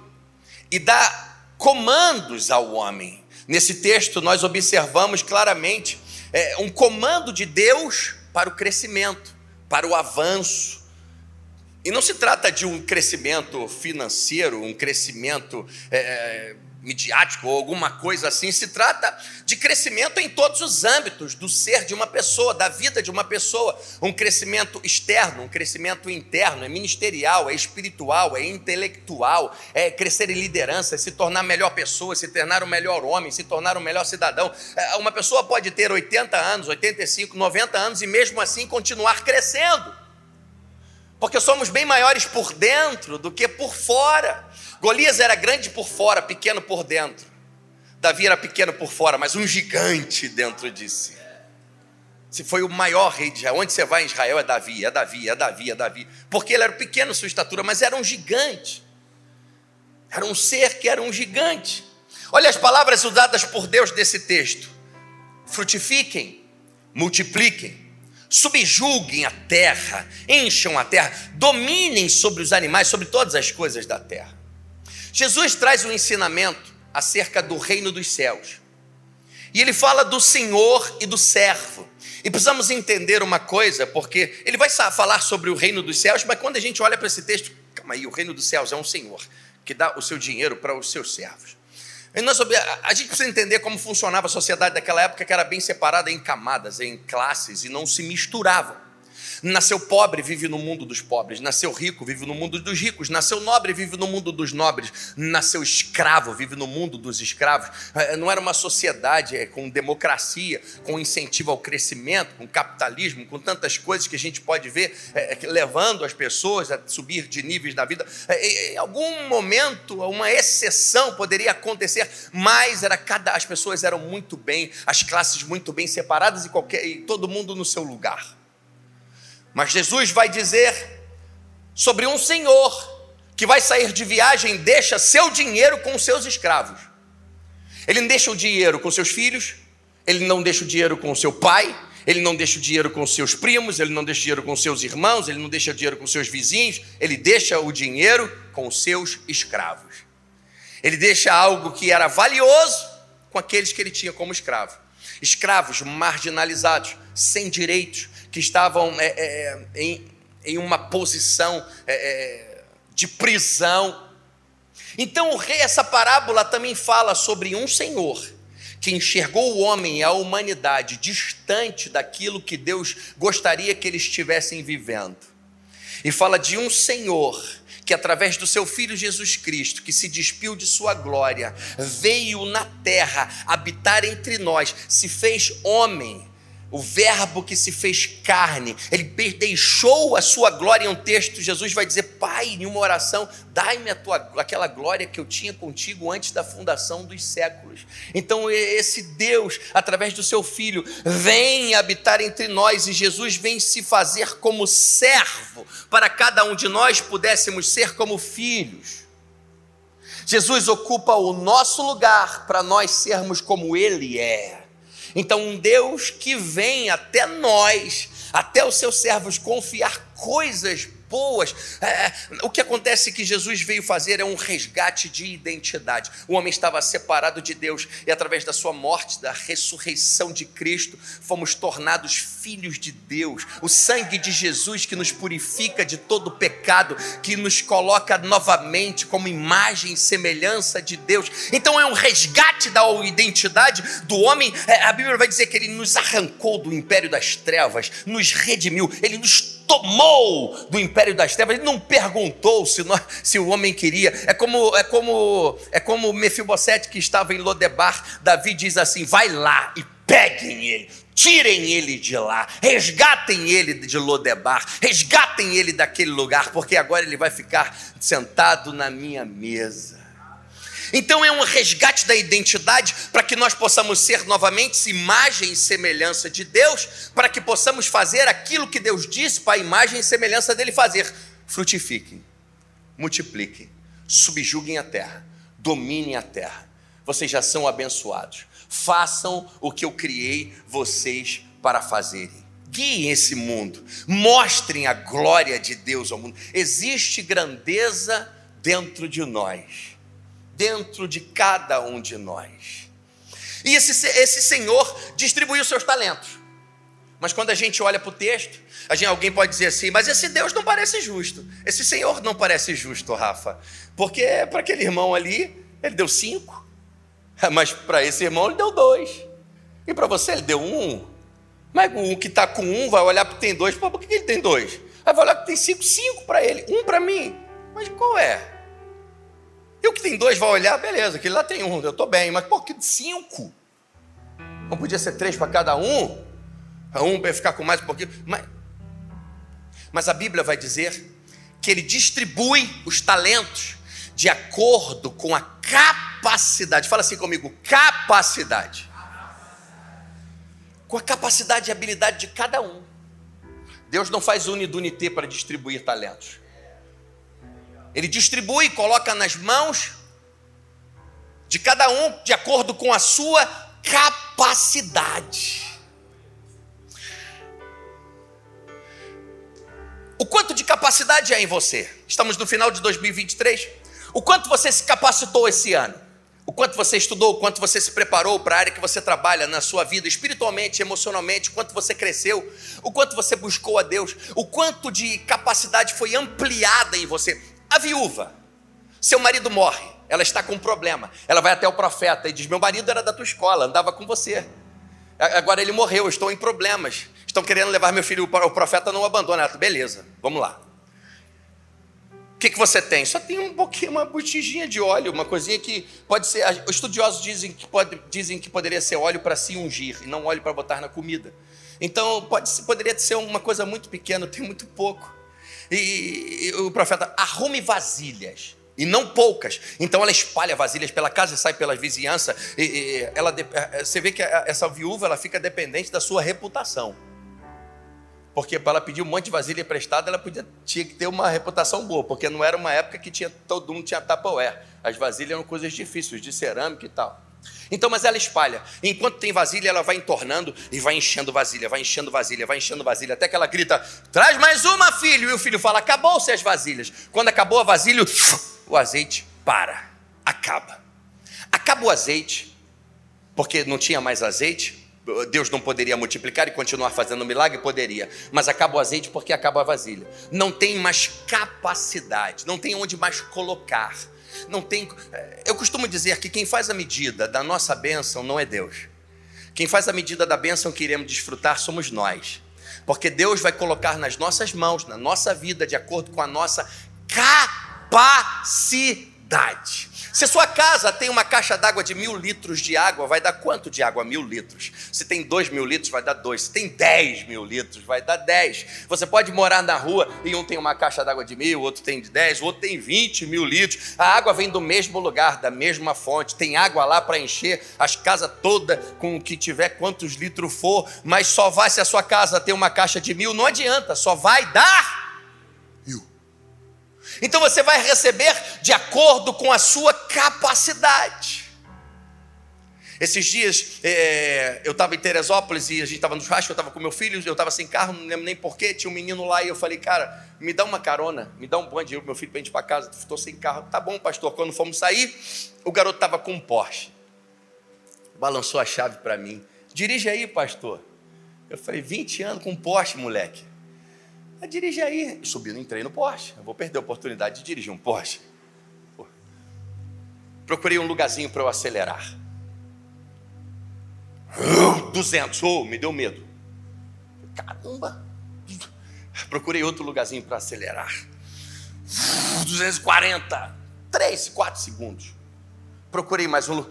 e dá comandos ao homem. Nesse texto, nós observamos claramente é, um comando de Deus para o crescimento, para o avanço. E não se trata de um crescimento financeiro, um crescimento. É, midiático ou alguma coisa assim, se trata de crescimento em todos os âmbitos do ser de uma pessoa, da vida de uma pessoa. Um crescimento externo, um crescimento interno, é ministerial, é espiritual, é intelectual, é crescer em liderança, é se tornar melhor pessoa, se tornar um melhor homem, se tornar um melhor cidadão. É, uma pessoa pode ter 80 anos, 85, 90 anos e mesmo assim continuar crescendo. Porque somos bem maiores por dentro do que por fora. Golias era grande por fora, pequeno por dentro. Davi era pequeno por fora, mas um gigante dentro de si. Se foi o maior rei de Israel, onde você vai em Israel é Davi, é Davi, é Davi, é Davi. Porque ele era pequeno sua estatura, mas era um gigante. Era um ser que era um gigante. Olha as palavras usadas por Deus desse texto: frutifiquem, multipliquem, subjulguem a terra, encham a terra, dominem sobre os animais, sobre todas as coisas da terra. Jesus traz um ensinamento acerca do reino dos céus. E ele fala do Senhor e do servo. E precisamos entender uma coisa, porque ele vai falar sobre o reino dos céus, mas quando a gente olha para esse texto, calma aí, o reino dos céus é um Senhor. que dá o seu dinheiro para os seus servos. E nós, a gente precisa entender como funcionava a sociedade daquela época, que era bem separada em camadas, em classes, e não se misturavam. Nasceu pobre, vive no mundo dos pobres. Nasceu rico, vive no mundo dos ricos. Nasceu nobre, vive no mundo dos nobres. Nasceu escravo, vive no mundo dos escravos. É, não era uma sociedade é, com democracia, com incentivo ao crescimento, com capitalismo, com tantas coisas que a gente pode ver é, levando as pessoas a subir de níveis na vida. Em algum momento, uma exceção poderia acontecer, mas era cada, as pessoas eram muito bem, as classes muito bem separadas e, qualquer, e todo mundo no seu lugar. Mas Jesus vai dizer sobre um senhor que vai sair de viagem, deixa seu dinheiro com seus escravos. Ele não deixa o dinheiro com seus filhos, ele não deixa o dinheiro com seu pai, ele não deixa o dinheiro com seus primos, ele não deixa o dinheiro com seus irmãos, ele não deixa o dinheiro com seus vizinhos, ele deixa o dinheiro com seus escravos. Ele deixa algo que era valioso com aqueles que ele tinha como escravo. Escravos marginalizados, sem direitos, que estavam é, é, em, em uma posição é, é, de prisão. Então, o rei, essa parábola também fala sobre um senhor que enxergou o homem e a humanidade distante daquilo que Deus gostaria que eles estivessem vivendo. E fala de um senhor que através do seu filho Jesus Cristo, que se despiu de sua glória, veio na terra habitar entre nós, se fez homem o Verbo que se fez carne, ele deixou a sua glória em um texto. Jesus vai dizer: Pai, em uma oração, dai-me aquela glória que eu tinha contigo antes da fundação dos séculos. Então, esse Deus, através do seu Filho, vem habitar entre nós e Jesus vem se fazer como servo, para cada um de nós pudéssemos ser como filhos. Jesus ocupa o nosso lugar para nós sermos como Ele é. Então, um Deus que vem até nós, até os seus servos, confiar coisas boas. É, é, o que acontece que Jesus veio fazer é um resgate de identidade. O homem estava separado de Deus e, através da sua morte, da ressurreição de Cristo, fomos tornados filhos de Deus. O sangue de Jesus que nos purifica de todo pecado, que nos coloca novamente como imagem e semelhança de Deus. Então, é um resgate da identidade do homem. É, a Bíblia vai dizer que ele nos arrancou do império das trevas, nos redimiu, ele nos tomou do império das trevas. Ele não perguntou se, nós, se o homem queria. É como é como é como Mefibosete que estava em Lodebar. Davi diz assim: vai lá e peguem ele. Tirem ele de lá, resgatem ele de Lodebar, resgatem ele daquele lugar, porque agora ele vai ficar sentado na minha mesa. Então é um resgate da identidade para que nós possamos ser novamente imagem e semelhança de Deus, para que possamos fazer aquilo que Deus disse para a imagem e semelhança dele fazer. Frutifiquem, multipliquem, subjuguem a terra, dominem a terra. Vocês já são abençoados. Façam o que eu criei vocês para fazerem. Guiem esse mundo, mostrem a glória de Deus ao mundo. Existe grandeza dentro de nós dentro de cada um de nós. E esse, esse Senhor distribuiu seus talentos. Mas quando a gente olha para o texto, gente, alguém pode dizer assim, mas esse Deus não parece justo. Esse Senhor não parece justo, Rafa. Porque para aquele irmão ali, ele deu cinco. <laughs> Mas para esse irmão ele deu dois. E para você ele deu um. Mas o que está com um vai olhar para tem dois. Pô, por que ele tem dois? Aí vai olhar que tem cinco, cinco para ele, um para mim. Mas qual é? E o que tem dois vai olhar, beleza, aquele lá tem um, eu estou bem, mas por que cinco? Não podia ser três para cada um? Um para ficar com mais um pouquinho. Mas, mas a Bíblia vai dizer que ele distribui os talentos de acordo com a capacidade. Fala assim comigo: capacidade. Com a capacidade e habilidade de cada um. Deus não faz unidunité para distribuir talentos. Ele distribui coloca nas mãos de cada um de acordo com a sua capacidade. O quanto de capacidade é em você? Estamos no final de 2023. O quanto você se capacitou esse ano? O quanto você estudou, o quanto você se preparou para a área que você trabalha na sua vida, espiritualmente, emocionalmente, o quanto você cresceu, o quanto você buscou a Deus, o quanto de capacidade foi ampliada em você. A viúva Seu marido morre, ela está com um problema. Ela vai até o profeta e diz: Meu marido era da tua escola, andava com você. Agora ele morreu, estou em problemas. Estão querendo levar meu filho, o profeta não abandona. Ela, beleza, vamos lá. O que, que você tem? Só tem um pouquinho, uma botijinha de óleo, uma coisinha que pode ser. Os estudiosos dizem que, pode, dizem que poderia ser óleo para se ungir e não óleo para botar na comida. Então pode, poderia ser uma coisa muito pequena, tem muito pouco. E, e o profeta arrume vasilhas e não poucas. Então ela espalha vasilhas pela casa e sai pela vizinhança. E, e ela, é, é, você vê que essa viúva ela fica dependente da sua reputação. Porque para ela pedir um monte de vasilha emprestada, ela podia, tinha que ter uma reputação boa, porque não era uma época que tinha, todo mundo tinha Tupperware. As vasilhas eram coisas difíceis, de cerâmica e tal. Então, mas ela espalha. Enquanto tem vasilha, ela vai entornando e vai enchendo vasilha, vai enchendo vasilha, vai enchendo vasilha, até que ela grita: traz mais uma, filho. E o filho fala: acabou-se as vasilhas. Quando acabou a vasilha, o azeite para, acaba. Acaba o azeite, porque não tinha mais azeite. Deus não poderia multiplicar e continuar fazendo milagre? Poderia, mas acaba o azeite porque acaba a vasilha. Não tem mais capacidade, não tem onde mais colocar. Não tem. Eh, eu costumo dizer que quem faz a medida da nossa bênção não é Deus. Quem faz a medida da bênção que iremos desfrutar somos nós. Porque Deus vai colocar nas nossas mãos, na nossa vida, de acordo com a nossa capacidade. Se sua casa tem uma caixa d'água de mil litros de água, vai dar quanto de água? Mil litros. Se tem dois mil litros, vai dar dois. Se tem dez mil litros, vai dar dez. Você pode morar na rua e um tem uma caixa d'água de mil, outro tem de dez, o outro tem vinte mil litros. A água vem do mesmo lugar, da mesma fonte. Tem água lá para encher as casas todas com o que tiver, quantos litros for, mas só vai se a sua casa tem uma caixa de mil, não adianta, só vai dar então você vai receber de acordo com a sua capacidade. Esses dias é, eu estava em Teresópolis e a gente estava no churrasco, eu estava com meu filho, eu estava sem carro, não lembro nem porquê, tinha um menino lá e eu falei, cara, me dá uma carona, me dá um bonde, eu meu filho para ir para casa, estou sem carro. Tá bom, pastor. Quando fomos sair, o garoto estava com um Porsche. Balançou a chave para mim. Dirige aí, pastor. Eu falei, 20 anos com um Porsche, moleque. Dirige aí. E subindo, entrei no Porsche. Eu vou perder a oportunidade de dirigir um Porsche. Procurei um lugarzinho para eu acelerar. 200, oh, me deu medo. Caramba. Procurei outro lugarzinho para acelerar. 240. 3, 4 segundos. Procurei mais um.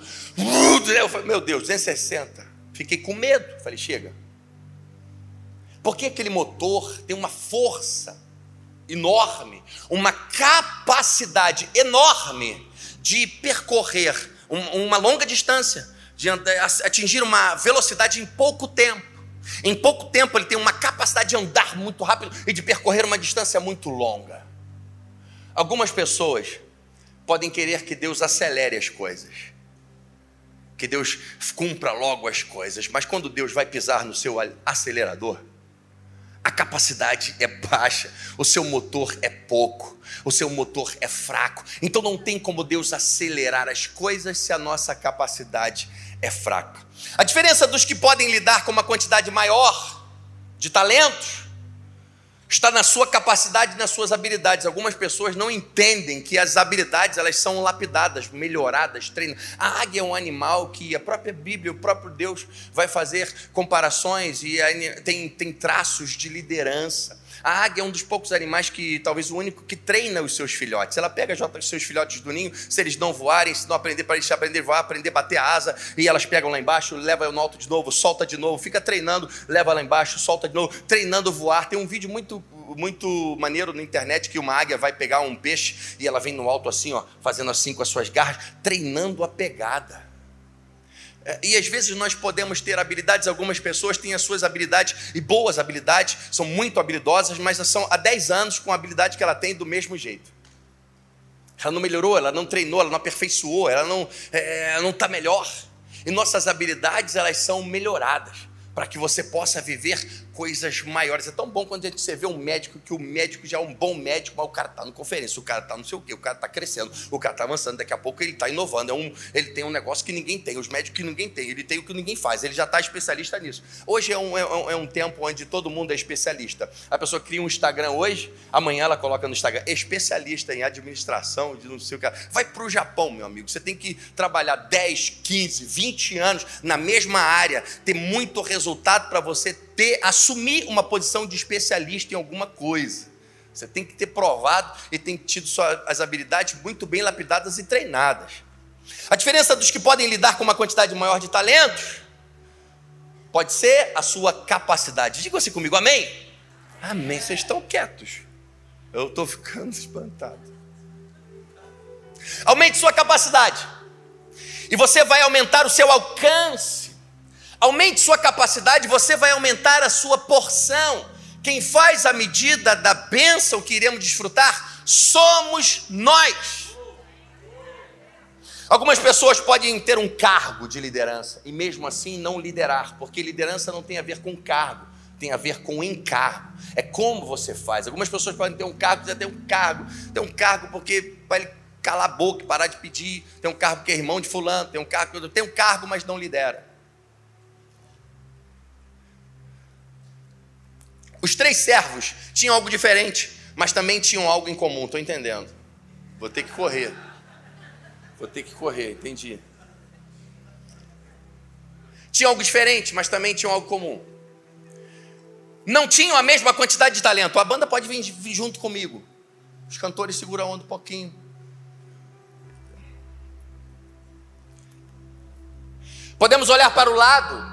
Meu Deus, 260. Fiquei com medo. Falei, chega. Porque aquele motor tem uma força enorme, uma capacidade enorme de percorrer uma longa distância, de atingir uma velocidade em pouco tempo. Em pouco tempo ele tem uma capacidade de andar muito rápido e de percorrer uma distância muito longa. Algumas pessoas podem querer que Deus acelere as coisas, que Deus cumpra logo as coisas, mas quando Deus vai pisar no seu acelerador, a capacidade é baixa, o seu motor é pouco, o seu motor é fraco. Então não tem como Deus acelerar as coisas se a nossa capacidade é fraca. A diferença dos que podem lidar com uma quantidade maior de talentos está na sua capacidade, nas suas habilidades. Algumas pessoas não entendem que as habilidades elas são lapidadas, melhoradas, treinadas. A águia é um animal que a própria Bíblia, o próprio Deus vai fazer comparações e tem, tem traços de liderança. A águia é um dos poucos animais que, talvez o único, que treina os seus filhotes. Ela pega os seus filhotes do ninho, se eles não voarem, se não aprender para eles aprender a voar, aprender a bater a asa, e elas pegam lá embaixo, leva no alto de novo, solta de novo, fica treinando, leva lá embaixo, solta de novo, treinando voar. Tem um vídeo muito muito maneiro na internet que uma águia vai pegar um peixe e ela vem no alto assim, ó, fazendo assim com as suas garras, treinando a pegada. É, e às vezes nós podemos ter habilidades, algumas pessoas têm as suas habilidades e boas habilidades, são muito habilidosas, mas são há 10 anos com a habilidade que ela tem do mesmo jeito. Ela não melhorou, ela não treinou, ela não aperfeiçoou, ela não é, não está melhor. E nossas habilidades elas são melhoradas. Para que você possa viver coisas maiores. É tão bom quando a gente você vê um médico que o médico já é um bom médico, mas o cara está no conferência, o cara está não sei o quê, o cara está crescendo, o cara está avançando, daqui a pouco ele está inovando. É um, ele tem um negócio que ninguém tem, os médicos que ninguém tem, ele tem o que ninguém faz, ele já está especialista nisso. Hoje é um, é, um, é um tempo onde todo mundo é especialista. A pessoa cria um Instagram hoje, amanhã ela coloca no Instagram, especialista em administração, de não sei o que. Vai para o Japão, meu amigo. Você tem que trabalhar 10, 15, 20 anos na mesma área, ter muito resultado resultado para você ter, assumir uma posição de especialista em alguma coisa. Você tem que ter provado e tem tido as habilidades muito bem lapidadas e treinadas. A diferença dos que podem lidar com uma quantidade maior de talentos pode ser a sua capacidade. Diga assim comigo, amém? Amém. Vocês estão quietos. Eu estou ficando <laughs> espantado. Aumente sua capacidade. E você vai aumentar o seu alcance. Aumente sua capacidade, você vai aumentar a sua porção. Quem faz a medida da bênção que iremos desfrutar somos nós. Algumas pessoas podem ter um cargo de liderança e mesmo assim não liderar, porque liderança não tem a ver com cargo, tem a ver com encargo. É como você faz. Algumas pessoas podem ter um cargo, já tem um cargo, tem um cargo porque vai calar a boca, parar de pedir, tem um cargo que é irmão de fulano, tem um cargo, tem um cargo, mas não lidera. Os três servos tinham algo diferente, mas também tinham algo em comum. Estou entendendo. Vou ter que correr. Vou ter que correr, entendi. Tinham algo diferente, mas também tinham algo comum. Não tinham a mesma quantidade de talento. A banda pode vir, vir junto comigo. Os cantores seguram a onda um pouquinho. Podemos olhar para o lado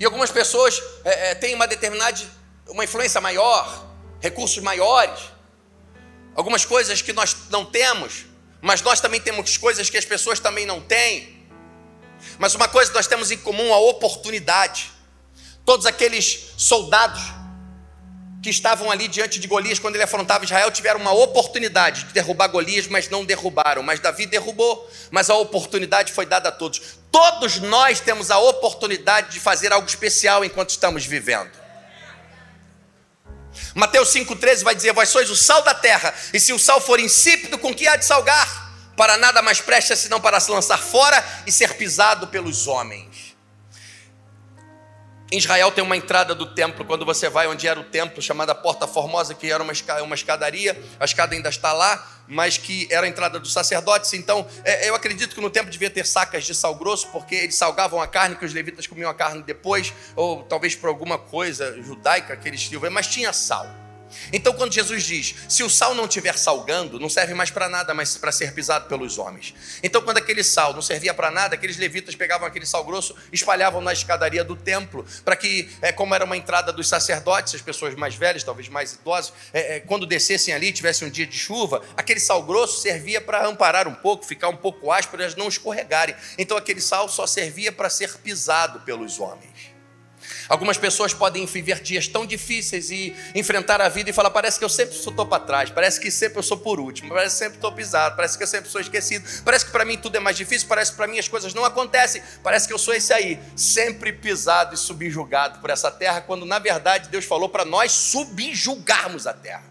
e algumas pessoas é, é, têm uma determinada uma influência maior, recursos maiores, algumas coisas que nós não temos, mas nós também temos coisas que as pessoas também não têm. Mas uma coisa nós temos em comum, a oportunidade. Todos aqueles soldados que estavam ali diante de Golias quando ele afrontava Israel tiveram uma oportunidade de derrubar Golias, mas não derrubaram. Mas Davi derrubou, mas a oportunidade foi dada a todos. Todos nós temos a oportunidade de fazer algo especial enquanto estamos vivendo. Mateus 5,13 vai dizer: Vós sois o sal da terra, e se o sal for insípido, com que há de salgar? Para nada mais presta senão para se lançar fora e ser pisado pelos homens. Em Israel tem uma entrada do templo, quando você vai onde era o templo, chamada Porta Formosa, que era uma, uma escadaria, a escada ainda está lá, mas que era a entrada dos sacerdotes. Então, é, eu acredito que no templo devia ter sacas de sal grosso, porque eles salgavam a carne, que os levitas comiam a carne depois, ou talvez por alguma coisa judaica que eles tinham, mas tinha sal. Então, quando Jesus diz: se o sal não estiver salgando, não serve mais para nada, mas para ser pisado pelos homens. Então, quando aquele sal não servia para nada, aqueles levitas pegavam aquele sal grosso, espalhavam na escadaria do templo, para que, é, como era uma entrada dos sacerdotes, as pessoas mais velhas, talvez mais idosas, é, é, quando descessem ali, tivesse um dia de chuva, aquele sal grosso servia para amparar um pouco, ficar um pouco áspero, elas não escorregarem. Então, aquele sal só servia para ser pisado pelos homens. Algumas pessoas podem viver dias tão difíceis e enfrentar a vida e falar: parece que eu sempre estou para trás, parece que sempre eu sou por último, parece que sempre estou pisado, parece que eu sempre sou esquecido, parece que para mim tudo é mais difícil, parece que para mim as coisas não acontecem, parece que eu sou esse aí, sempre pisado e subjugado por essa terra, quando na verdade Deus falou para nós subjugarmos a terra.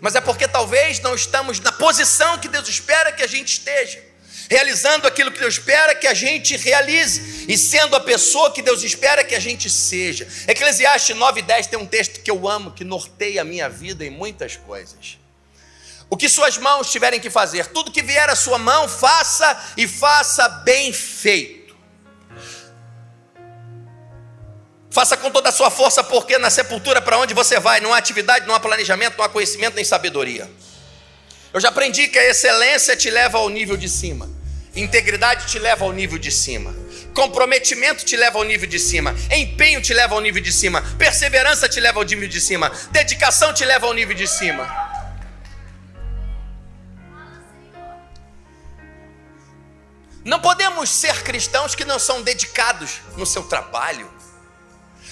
Mas é porque talvez não estamos na posição que Deus espera que a gente esteja realizando aquilo que Deus espera que a gente realize e sendo a pessoa que Deus espera que a gente seja. Eclesiastes 9:10 tem um texto que eu amo, que norteia a minha vida em muitas coisas. O que suas mãos tiverem que fazer, tudo que vier à sua mão, faça e faça bem feito. Faça com toda a sua força, porque na sepultura para onde você vai, não há atividade, não há planejamento, não há conhecimento nem sabedoria. Eu já aprendi que a excelência te leva ao nível de cima. Integridade te leva ao nível de cima. Comprometimento te leva ao nível de cima. Empenho te leva ao nível de cima. Perseverança te leva ao nível de cima. Dedicação te leva ao nível de cima. Não podemos ser cristãos que não são dedicados no seu trabalho,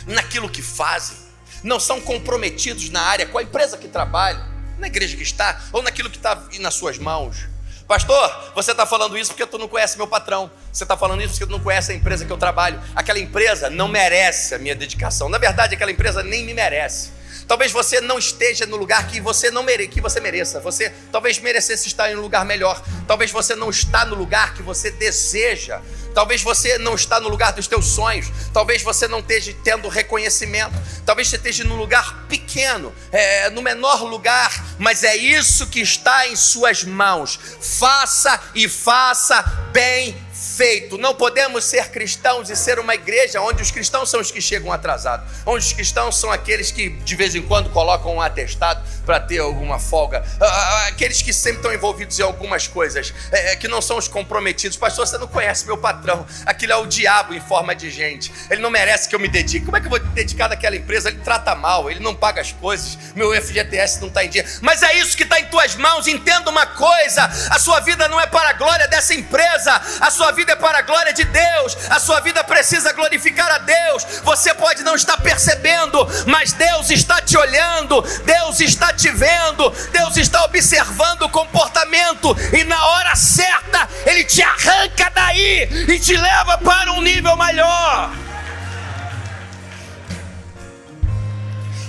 naquilo que fazem, não são comprometidos na área, com a empresa que trabalham, na igreja que está, ou naquilo que está nas suas mãos. Pastor, você está falando isso porque tu não conhece meu patrão. Você está falando isso porque tu não conhece a empresa que eu trabalho. Aquela empresa não merece a minha dedicação. Na verdade, aquela empresa nem me merece. Talvez você não esteja no lugar que você não mere, que você mereça. Você talvez merecesse estar em um lugar melhor. Talvez você não está no lugar que você deseja. Talvez você não está no lugar dos teus sonhos. Talvez você não esteja tendo reconhecimento. Talvez você esteja num lugar pequeno, é, no menor lugar. Mas é isso que está em suas mãos. Faça e faça bem feito. Não podemos ser cristãos e ser uma igreja onde os cristãos são os que chegam atrasados, onde os cristãos são aqueles que de vez em quando colocam um atestado para ter alguma folga, ah, ah, aqueles que sempre estão envolvidos em algumas coisas, é, é, que não são os comprometidos. Pastor, você não conhece meu patrão, aquilo é o diabo em forma de gente, ele não merece que eu me dedique. Como é que eu vou dedicar daquela empresa? Ele trata mal, ele não paga as coisas, meu FGTS não está em dia. Mas é isso que está em tuas mãos, entenda uma coisa: a sua vida não é para a glória dessa empresa, a sua vida vida é para a glória de Deus, a sua vida precisa glorificar a Deus. Você pode não estar percebendo, mas Deus está te olhando, Deus está te vendo, Deus está observando o comportamento, e na hora certa, Ele te arranca daí e te leva para um nível maior.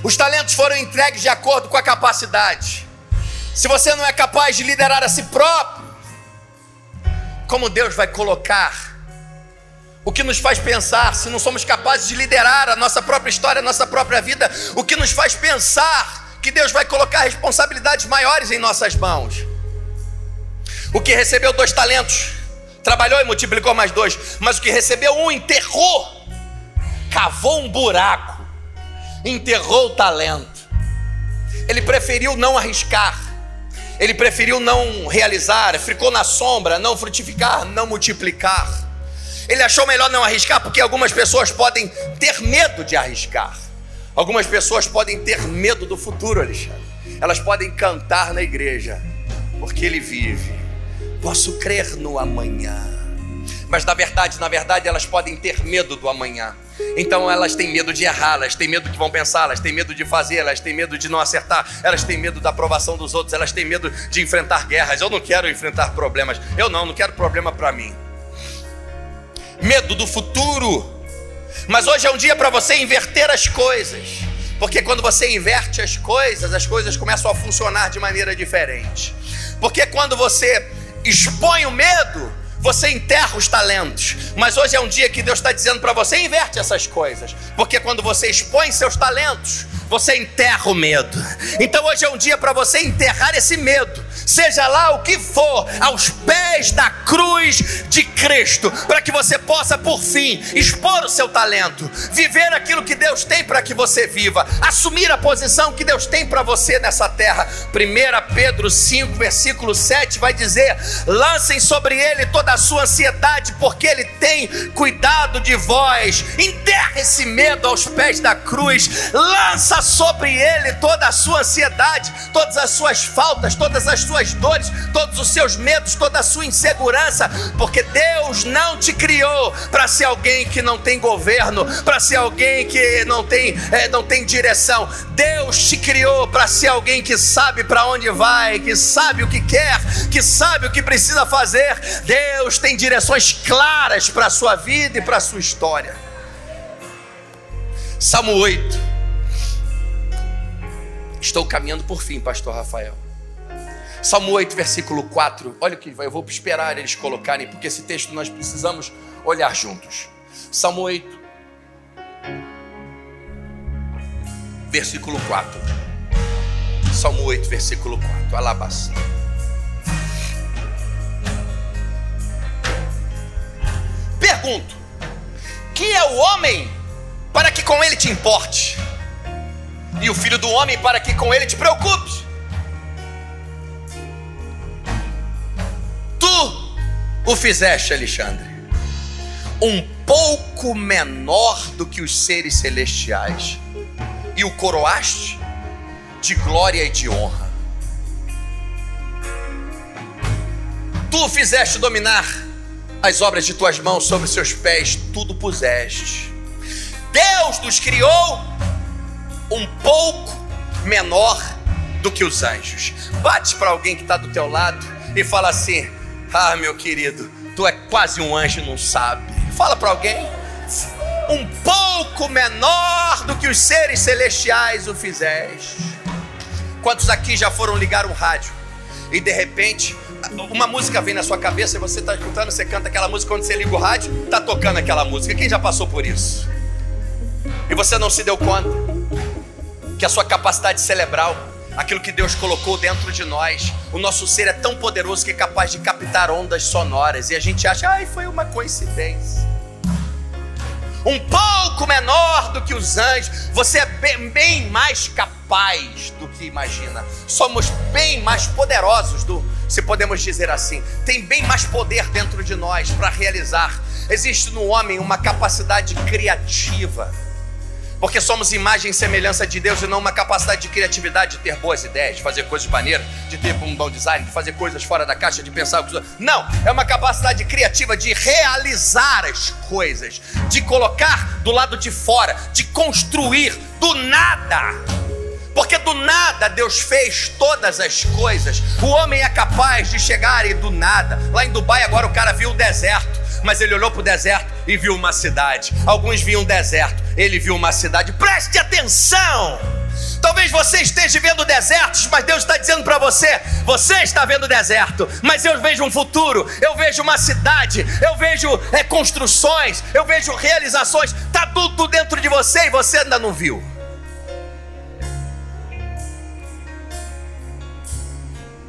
Os talentos foram entregues de acordo com a capacidade. Se você não é capaz de liderar a si próprio, como Deus vai colocar, o que nos faz pensar, se não somos capazes de liderar a nossa própria história, a nossa própria vida, o que nos faz pensar que Deus vai colocar responsabilidades maiores em nossas mãos. O que recebeu dois talentos, trabalhou e multiplicou mais dois, mas o que recebeu um enterrou, cavou um buraco, enterrou o talento. Ele preferiu não arriscar ele preferiu não realizar, ficou na sombra, não frutificar, não multiplicar. Ele achou melhor não arriscar, porque algumas pessoas podem ter medo de arriscar. Algumas pessoas podem ter medo do futuro, Alexandre. Elas podem cantar na igreja, porque ele vive. Posso crer no amanhã. Mas na verdade, na verdade, elas podem ter medo do amanhã. Então elas têm medo de errar, elas têm medo do que vão pensar, elas têm medo de fazer, elas têm medo de não acertar, elas têm medo da aprovação dos outros, elas têm medo de enfrentar guerras. Eu não quero enfrentar problemas, eu não, não quero problema para mim. Medo do futuro. Mas hoje é um dia para você inverter as coisas. Porque quando você inverte as coisas, as coisas começam a funcionar de maneira diferente. Porque quando você expõe o medo, você enterra os talentos. Mas hoje é um dia que Deus está dizendo para você: inverte essas coisas. Porque quando você expõe seus talentos, você enterra o medo. Então hoje é um dia para você enterrar esse medo seja lá o que for, aos pés da cruz de Cristo, para que você possa, por fim, expor o seu talento, viver aquilo que Deus tem para que você viva, assumir a posição que Deus tem para você nessa terra. 1 Pedro 5, versículo 7 vai dizer: lancem sobre ele toda a sua ansiedade, porque ele tem cuidado de vós. Enterre esse medo aos pés da cruz, lança sobre ele toda a sua ansiedade, todas as suas faltas, todas as suas dores, todos os seus medos, toda a sua insegurança, porque Deus não te criou para ser alguém que não tem governo, para ser alguém que não tem, é, não tem direção. Deus te criou para ser alguém que sabe para onde vai, que sabe o que quer, que sabe o que precisa fazer. Deus tem direções claras para a sua vida e para a sua história. Salmo 8. Estou caminhando por fim, Pastor Rafael. Salmo 8, versículo 4. Olha o que eu vou esperar eles colocarem, porque esse texto nós precisamos olhar juntos. Salmo 8, versículo 4. Salmo 8, versículo 4. Alabas. Pergunto: que é o homem para que com ele te importe? E o filho do homem para que com ele te preocupes? Tu o fizeste, Alexandre, um pouco menor do que os seres celestiais, e o coroaste de glória e de honra. Tu fizeste dominar as obras de tuas mãos sobre seus pés, tudo puseste. Deus nos criou um pouco menor do que os anjos. Bate para alguém que está do teu lado e fala assim: Ah, meu querido, tu é quase um anjo, não sabe. Fala para alguém. Um pouco menor do que os seres celestiais o fizeste. Quantos aqui já foram ligar um rádio e de repente uma música vem na sua cabeça e você está escutando, você canta aquela música, quando você liga o rádio, está tocando aquela música. Quem já passou por isso? E você não se deu conta que a sua capacidade cerebral, aquilo que Deus colocou dentro de nós, o nosso ser é tão poderoso que é capaz de captar ondas sonoras e a gente acha, ai, foi uma coincidência. Um pouco menor do que os anjos, você é bem, bem mais capaz do que imagina. Somos bem mais poderosos do, se podemos dizer assim, tem bem mais poder dentro de nós para realizar. Existe no homem uma capacidade criativa, porque somos imagem e semelhança de Deus e não uma capacidade de criatividade de ter boas ideias, de fazer coisas maneiras, de ter um bom design, de fazer coisas fora da caixa, de pensar. Não, é uma capacidade criativa de realizar as coisas, de colocar do lado de fora, de construir do nada porque do nada Deus fez todas as coisas. O homem é capaz de chegar e do nada. Lá em Dubai agora o cara viu o deserto, mas ele olhou para o deserto e viu uma cidade. Alguns viam um deserto, ele viu uma cidade. Preste atenção! Talvez você esteja vendo desertos, mas Deus está dizendo para você: você está vendo deserto, mas eu vejo um futuro, eu vejo uma cidade, eu vejo é, construções, eu vejo realizações, está tudo dentro de você e você ainda não viu.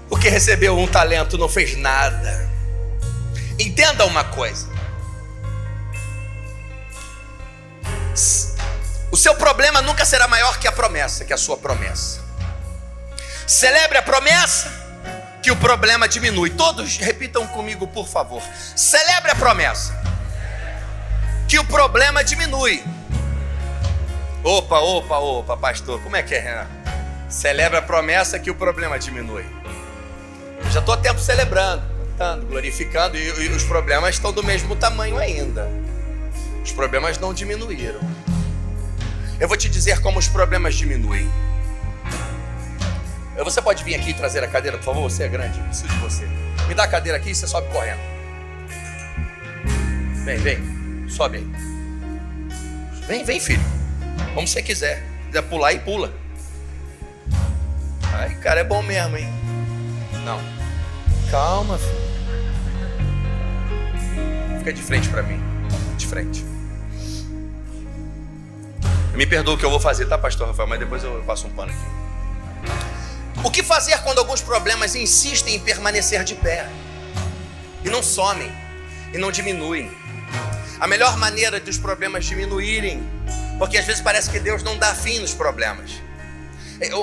Porque recebeu um talento, não fez nada. Entenda uma coisa. O seu problema nunca será maior que a promessa, que a sua promessa. Celebre a promessa, que o problema diminui. Todos repitam comigo, por favor. Celebre a promessa, que o problema diminui. Opa, opa, opa, pastor, como é que é, Renan? Celebra a promessa que o problema diminui. Já estou há tempo celebrando, cantando, glorificando, e, e os problemas estão do mesmo tamanho ainda. Os problemas não diminuíram. Eu vou te dizer como os problemas diminuem. Você pode vir aqui e trazer a cadeira, por favor? Você é grande, preciso de você. Me dá a cadeira aqui e você sobe correndo. Vem, vem. Sobe aí. Vem, vem, filho. Como você quiser. Se quiser pular e pula. Ai, cara, é bom mesmo, hein? Não. Calma, filho. Fica de frente para mim. De frente. Me perdoa o que eu vou fazer, tá, pastor Rafael? Mas depois eu passo um pano aqui. O que fazer quando alguns problemas insistem em permanecer de pé? E não somem, e não diminuem. A melhor maneira de os problemas diminuírem, porque às vezes parece que Deus não dá fim nos problemas.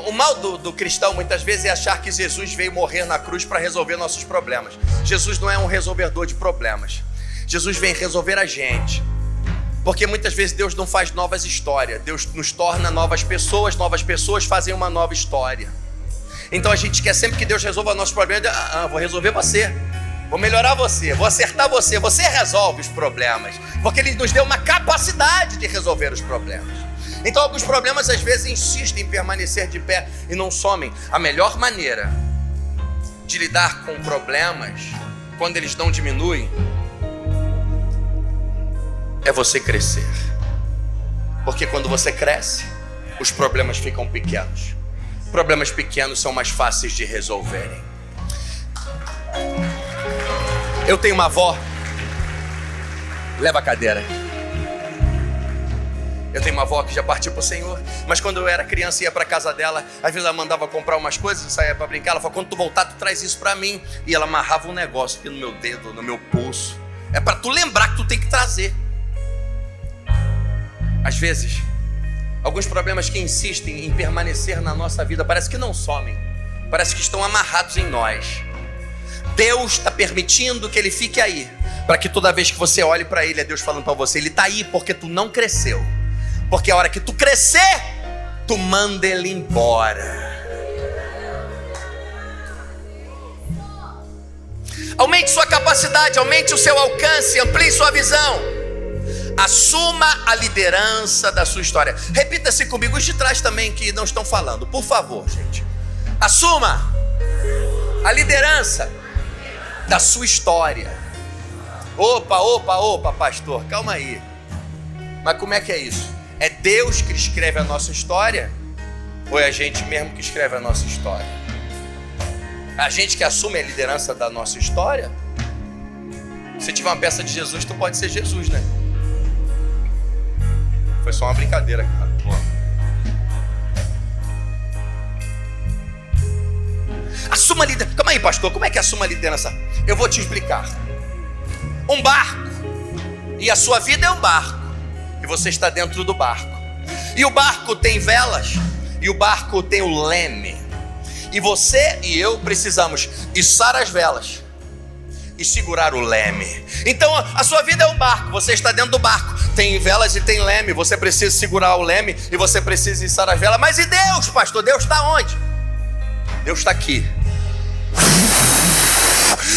O mal do, do, cristão muitas vezes é achar que Jesus veio morrer na cruz para resolver nossos problemas. Jesus não é um resolvedor de problemas. Jesus vem resolver a gente. Porque muitas vezes Deus não faz novas histórias, Deus nos torna novas pessoas, novas pessoas fazem uma nova história. Então a gente quer sempre que Deus resolva nossos problemas. Ah, ah, vou resolver você, vou melhorar você, vou acertar você. Você resolve os problemas, porque Ele nos deu uma capacidade de resolver os problemas. Então, alguns problemas às vezes insistem em permanecer de pé e não somem. A melhor maneira de lidar com problemas, quando eles não diminuem, é você crescer. Porque quando você cresce, os problemas ficam pequenos. Problemas pequenos são mais fáceis de resolverem. Eu tenho uma avó. Leva a cadeira. Eu tenho uma avó que já partiu para o Senhor, mas quando eu era criança ia para casa dela, às vezes ela mandava comprar umas coisas, saía para brincar. Ela falou: quando tu voltar, tu traz isso para mim. E ela amarrava um negócio aqui no meu dedo, no meu pulso. É para tu lembrar que tu tem que trazer. Às vezes, alguns problemas que insistem em permanecer na nossa vida parece que não somem, parece que estão amarrados em nós. Deus está permitindo que ele fique aí, para que toda vez que você olhe para ele, é Deus falando para você: ele está aí porque tu não cresceu. Porque a hora que tu crescer, tu manda ele embora. Aumente sua capacidade, aumente o seu alcance, amplie sua visão. Assuma a liderança da sua história. Repita-se comigo, os de trás também que não estão falando, por favor, gente. Assuma a liderança da sua história. Opa, opa, opa, pastor, calma aí. Mas como é que é isso? É Deus que escreve a nossa história? Ou é a gente mesmo que escreve a nossa história? A gente que assume a liderança da nossa história? Se tiver uma peça de Jesus, tu pode ser Jesus, né? Foi só uma brincadeira, cara. Assuma a liderança. Calma aí, pastor. Como é que assuma a liderança? Eu vou te explicar. Um barco. E a sua vida é um barco. E você está dentro do barco. E o barco tem velas. E o barco tem o leme. E você e eu precisamos içar as velas e segurar o leme. Então a sua vida é um barco, você está dentro do barco, tem velas e tem leme, você precisa segurar o leme e você precisa içar as velas. Mas e Deus, pastor? Deus está onde? Deus está aqui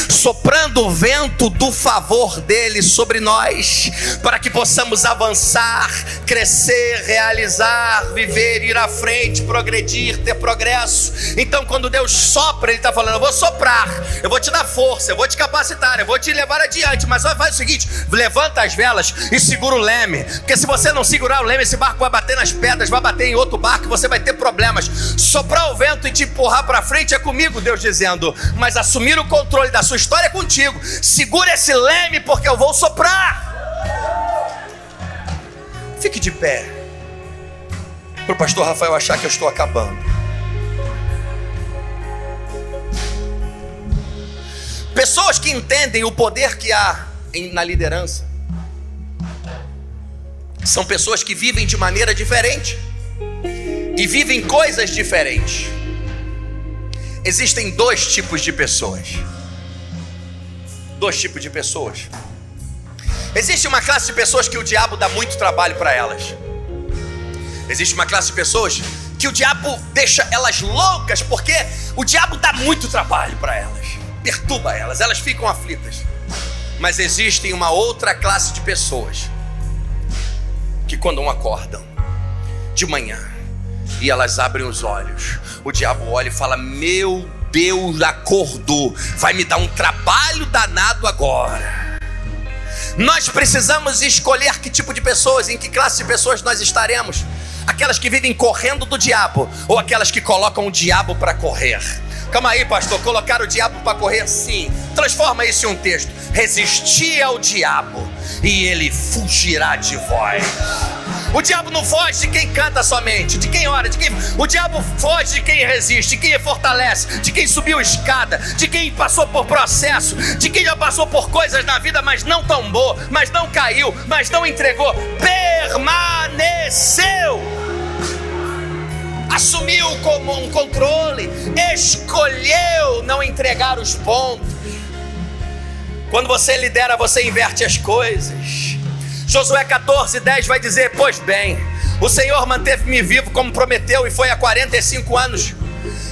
soprando o vento do favor dele sobre nós, para que possamos avançar, crescer, realizar, viver, ir à frente, progredir, ter progresso. Então, quando Deus sopra, Ele está falando: Eu vou soprar, eu vou te dar força, eu vou te capacitar, eu vou te levar adiante. Mas faz o seguinte: levanta as velas e segura o leme, porque se você não segurar o leme, esse barco vai bater nas pedras, vai bater em outro barco você vai ter problemas. Soprar o vento e te empurrar para frente é comigo, Deus dizendo, mas assumir o controle da sua história é contigo. Segura esse leme, porque eu vou soprar. Fique de pé. Para o pastor Rafael achar que eu estou acabando. Pessoas que entendem o poder que há na liderança são pessoas que vivem de maneira diferente e vivem coisas diferentes. Existem dois tipos de pessoas dois tipos de pessoas. Existe uma classe de pessoas que o diabo dá muito trabalho para elas. Existe uma classe de pessoas que o diabo deixa elas loucas porque o diabo dá muito trabalho para elas, perturba elas, elas ficam aflitas. Mas existe uma outra classe de pessoas que quando acordam de manhã e elas abrem os olhos, o diabo olha e fala: "Meu Deus acordou, vai me dar um trabalho danado agora. Nós precisamos escolher que tipo de pessoas, em que classe de pessoas nós estaremos. Aquelas que vivem correndo do diabo ou aquelas que colocam o diabo para correr. Calma aí, pastor. Colocar o diabo para correr, sim. Transforma isso em um texto. Resistir ao diabo e ele fugirá de vós. O diabo não foge de quem canta somente, de quem ora, de quem. O diabo foge de quem resiste, de quem fortalece, de quem subiu escada, de quem passou por processo, de quem já passou por coisas na vida, mas não tombou, mas não caiu, mas não entregou, permaneceu. Assumiu como um controle, escolheu não entregar os pontos. Quando você lidera, você inverte as coisas. Josué 14, 10 vai dizer: Pois bem, o Senhor manteve-me vivo como prometeu, e foi há 45 anos.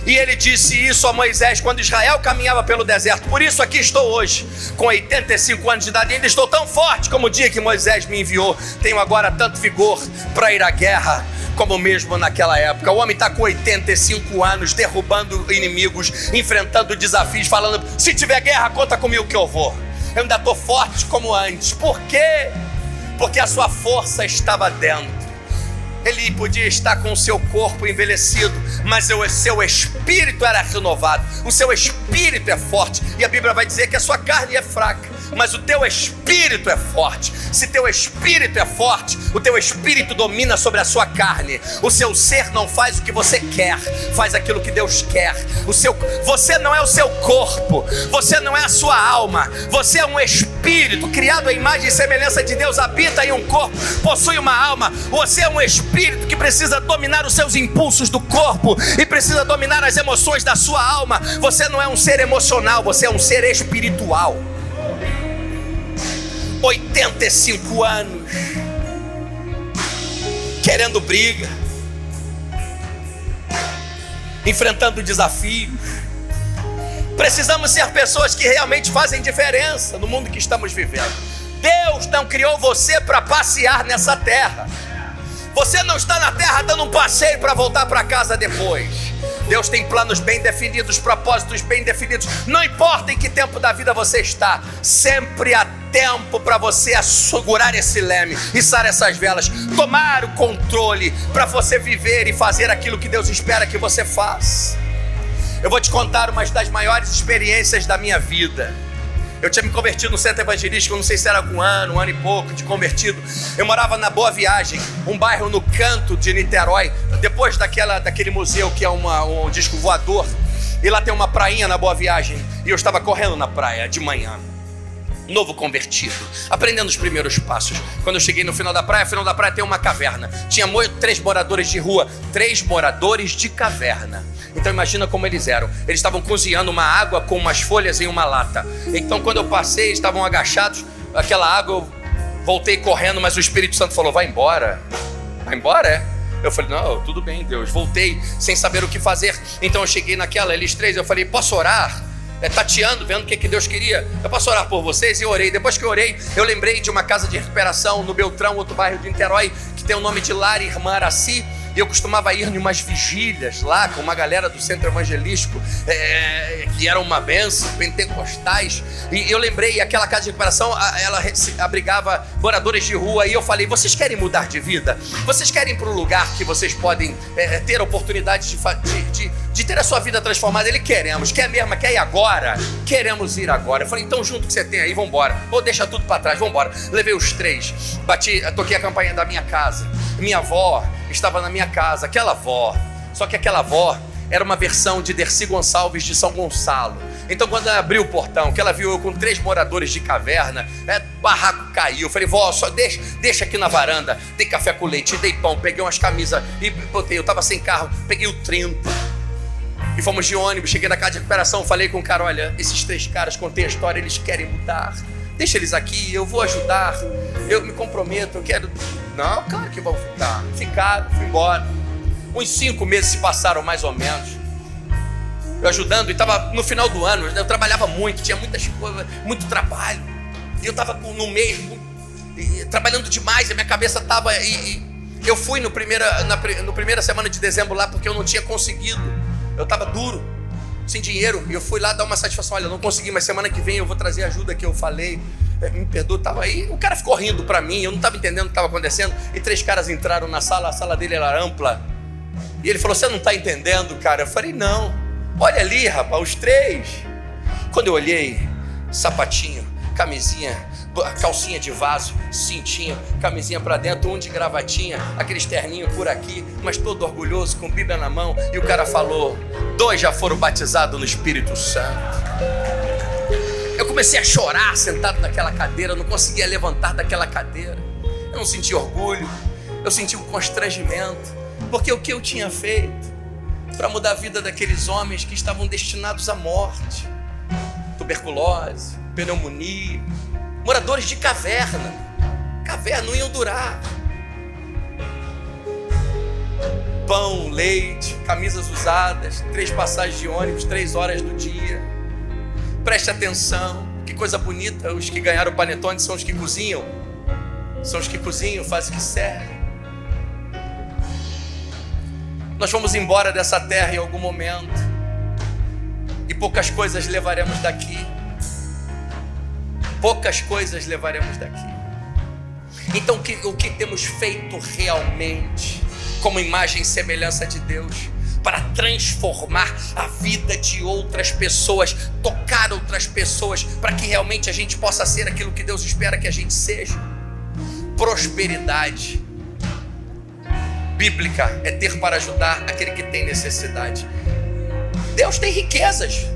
E ele disse isso a Moisés quando Israel caminhava pelo deserto. Por isso aqui estou hoje, com 85 anos de idade, ainda estou tão forte como o dia que Moisés me enviou. Tenho agora tanto vigor para ir à guerra como mesmo naquela época. O homem está com 85 anos, derrubando inimigos, enfrentando desafios, falando: se tiver guerra, conta comigo que eu vou. Eu ainda estou forte como antes. Por quê? Porque a sua força estava dentro. Ele podia estar com o seu corpo envelhecido, mas o seu espírito era renovado, o seu espírito é forte, e a Bíblia vai dizer que a sua carne é fraca mas o teu espírito é forte. Se teu espírito é forte, o teu espírito domina sobre a sua carne. O seu ser não faz o que você quer, faz aquilo que Deus quer. O seu, você não é o seu corpo, você não é a sua alma, você é um espírito criado à imagem e semelhança de Deus, habita em um corpo, possui uma alma. Você é um espírito que precisa dominar os seus impulsos do corpo e precisa dominar as emoções da sua alma. Você não é um ser emocional, você é um ser espiritual. 85 anos, querendo briga, enfrentando desafios. Precisamos ser pessoas que realmente fazem diferença no mundo que estamos vivendo. Deus não criou você para passear nessa terra. Você não está na terra dando um passeio para voltar para casa depois. Deus tem planos bem definidos, propósitos bem definidos. Não importa em que tempo da vida você está, sempre há tempo para você assegurar esse leme, içar essas velas, tomar o controle para você viver e fazer aquilo que Deus espera que você faça. Eu vou te contar uma das maiores experiências da minha vida. Eu tinha me convertido no centro evangelístico, não sei se era um ano, um ano e pouco de convertido. Eu morava na Boa Viagem, um bairro no canto de Niterói, depois daquela, daquele museu que é uma, um disco voador. E lá tem uma prainha na Boa Viagem. E eu estava correndo na praia de manhã novo convertido, aprendendo os primeiros passos. Quando eu cheguei no final da praia, no final da praia tem uma caverna. Tinha três moradores de rua, três moradores de caverna. Então imagina como eles eram. Eles estavam cozinhando uma água com umas folhas em uma lata. Então quando eu passei, eles estavam agachados, aquela água eu voltei correndo, mas o Espírito Santo falou: "Vai embora". Vai embora, é? Eu falei, não, tudo bem, Deus. Voltei sem saber o que fazer. Então eu cheguei naquela, eles três, eu falei, posso orar? É, tateando, vendo o que, que Deus queria. Eu posso orar por vocês? E orei. Depois que eu orei, eu lembrei de uma casa de recuperação no Beltrão, outro bairro de Niterói, que tem o nome de Lar Irmã Araci. E eu costumava ir em umas vigílias lá com uma galera do centro evangelístico, é, que era uma benção, pentecostais. E eu lembrei, aquela casa de recuperação, ela abrigava moradores de rua. E eu falei: vocês querem mudar de vida? Vocês querem ir para um lugar que vocês podem é, ter a oportunidade de, de, de, de, ter a sua vida transformada? Ele queremos. Quer mesmo? Quer ir agora? Queremos ir agora. Eu falei: então, junto que você tem aí, vamos embora. Ou deixa tudo para trás, vamos embora. Levei os três, bati, toquei a campanha da minha casa. Minha avó estava na minha casa, aquela avó. Só que aquela avó era uma versão de Dercy Gonçalves de São Gonçalo. Então, quando ela abriu o portão, que ela viu eu com três moradores de caverna, é, barraco caiu. Eu falei, vó, só deixa, deixa aqui na varanda. Dei café com leite, dei pão, peguei umas camisas e botei. Eu tava sem carro, peguei o 30. E fomos de ônibus, cheguei na casa de recuperação, falei com o cara: olha, esses três caras, contei a história, eles querem mudar. Deixa eles aqui, eu vou ajudar, eu me comprometo, eu quero. Não, claro que vão ficar. Ficaram, fui embora. Uns cinco meses se passaram mais ou menos. Eu ajudando, e estava no final do ano, eu trabalhava muito, tinha muitas coisas, muito trabalho. E eu estava no meio, trabalhando demais, a minha cabeça estava. E, e, eu fui no primeira, na no primeira semana de dezembro lá porque eu não tinha conseguido. Eu estava duro sem dinheiro. Eu fui lá dar uma satisfação. Olha, não consegui, mas semana que vem eu vou trazer a ajuda que eu falei. É, me perdoa, tava aí. O cara ficou rindo para mim, eu não estava entendendo o que estava acontecendo. E três caras entraram na sala, a sala dele era ampla. E ele falou: Você não está entendendo, cara? Eu falei: Não. Olha ali, rapaz, os três. Quando eu olhei, sapatinho, camisinha, calcinha de vaso, cintinho, camisinha para dentro, um de gravatinha, aquele terninho por aqui, mas todo orgulhoso, com Bíblia na mão. E o cara falou: dois já foram batizados no Espírito Santo. Eu comecei a chorar sentado naquela cadeira, não conseguia levantar daquela cadeira. Eu não senti orgulho, eu senti um constrangimento, porque o que eu tinha feito para mudar a vida daqueles homens que estavam destinados à morte tuberculose, pneumonia, moradores de caverna. Caverna não iam durar. Pão, leite, camisas usadas, três passagens de ônibus, três horas do dia. Preste atenção, que coisa bonita. Os que ganharam o panetone são os que cozinham. São os que cozinham, fazem o que servem. Nós vamos embora dessa terra em algum momento. E poucas coisas levaremos daqui poucas coisas levaremos daqui. Então, o que, o que temos feito realmente, como imagem e semelhança de Deus, para transformar a vida de outras pessoas, tocar outras pessoas, para que realmente a gente possa ser aquilo que Deus espera que a gente seja? Prosperidade bíblica é ter para ajudar aquele que tem necessidade. Deus tem riquezas.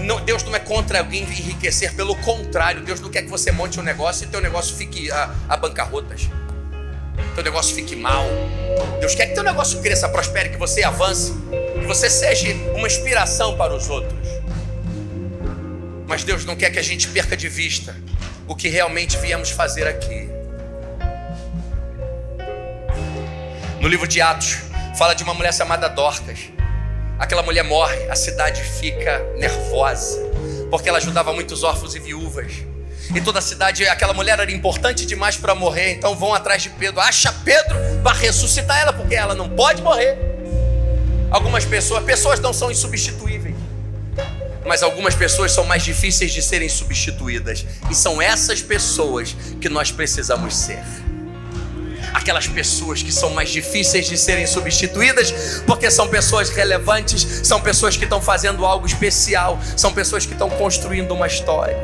Não, Deus não é contra alguém enriquecer, pelo contrário, Deus não quer que você monte um negócio e teu negócio fique a, a bancarrotas, teu negócio fique mal. Deus quer que teu negócio cresça, prospere, que você avance, que você seja uma inspiração para os outros. Mas Deus não quer que a gente perca de vista o que realmente viemos fazer aqui. No livro de Atos, fala de uma mulher chamada Dorcas Aquela mulher morre, a cidade fica nervosa, porque ela ajudava muitos órfãos e viúvas. E toda a cidade, aquela mulher era importante demais para morrer, então vão atrás de Pedro. Acha Pedro para ressuscitar ela, porque ela não pode morrer. Algumas pessoas, pessoas não são insubstituíveis. Mas algumas pessoas são mais difíceis de serem substituídas. E são essas pessoas que nós precisamos ser aquelas pessoas que são mais difíceis de serem substituídas, porque são pessoas relevantes, são pessoas que estão fazendo algo especial, são pessoas que estão construindo uma história.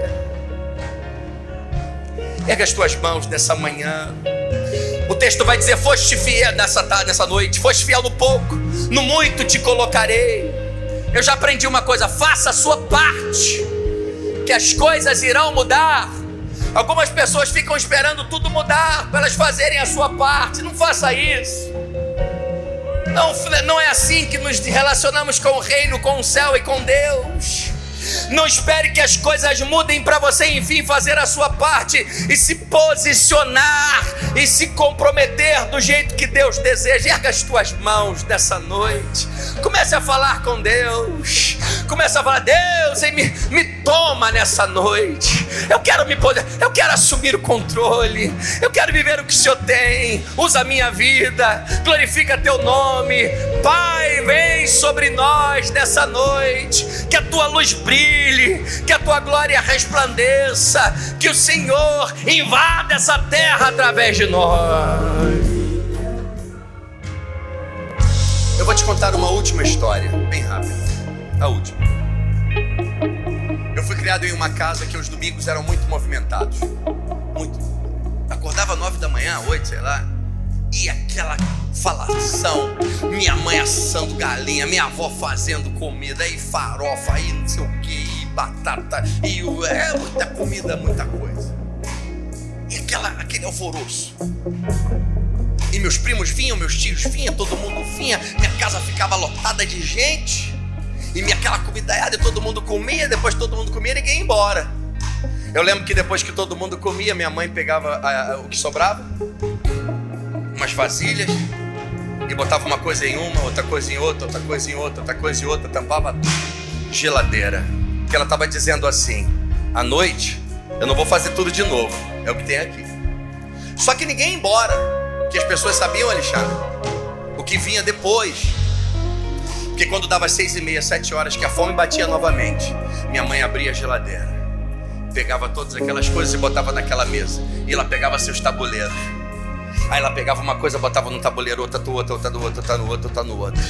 Erga as tuas mãos nessa manhã. O texto vai dizer: Foste fiel nessa tarde, nessa noite, foste fiel no pouco, no muito te colocarei. Eu já aprendi uma coisa: faça a sua parte, que as coisas irão mudar. Algumas pessoas ficam esperando tudo mudar para elas fazerem a sua parte. Não faça isso. Não, não é assim que nos relacionamos com o reino, com o céu e com Deus. Não espere que as coisas mudem para você, enfim, fazer a sua parte e se posicionar e se comprometer do jeito que Deus deseja. Erga as tuas mãos nessa noite. Comece a falar com Deus. Comece a falar, Deus, me, me toma nessa noite. Eu quero me poder, eu quero assumir o controle. Eu quero viver o que o Senhor tem. Usa a minha vida. Glorifica teu nome. Pai, vem sobre nós nessa noite. Que a tua luz brilhe, que a tua glória resplandeça, que o Senhor invada essa terra através de nós. Eu vou te contar uma última história, bem rápida. A última. Eu fui criado em uma casa que os domingos eram muito movimentados. Muito. Acordava nove da manhã, oito, sei lá. E aquela falação, minha mãe assando galinha, minha avó fazendo comida, e farofa, e não sei o que, e batata, e é muita comida, muita coisa. E aquela, aquele alvoroço. E meus primos vinham, meus tios vinham, todo mundo vinha, minha casa ficava lotada de gente. E minha aquela comidaiada, todo mundo comia, depois todo mundo comia e ninguém ia embora. Eu lembro que depois que todo mundo comia, minha mãe pegava a, a, o que sobrava, umas vasilhas, e botava uma coisa em uma, outra coisa em outra, outra coisa em outra, outra coisa em outra, tampava geladeira. Que ela estava dizendo assim: à noite eu não vou fazer tudo de novo, é o que tem aqui. Só que ninguém ia embora, que as pessoas sabiam, Alexandre, o que vinha depois. Porque quando dava seis e meia, sete horas, que a fome batia novamente, minha mãe abria a geladeira, pegava todas aquelas coisas e botava naquela mesa. E ela pegava seus tabuleiros. Aí ela pegava uma coisa, botava no tabuleiro, outra no outro, outra no outro, outra no outro, outra no outro.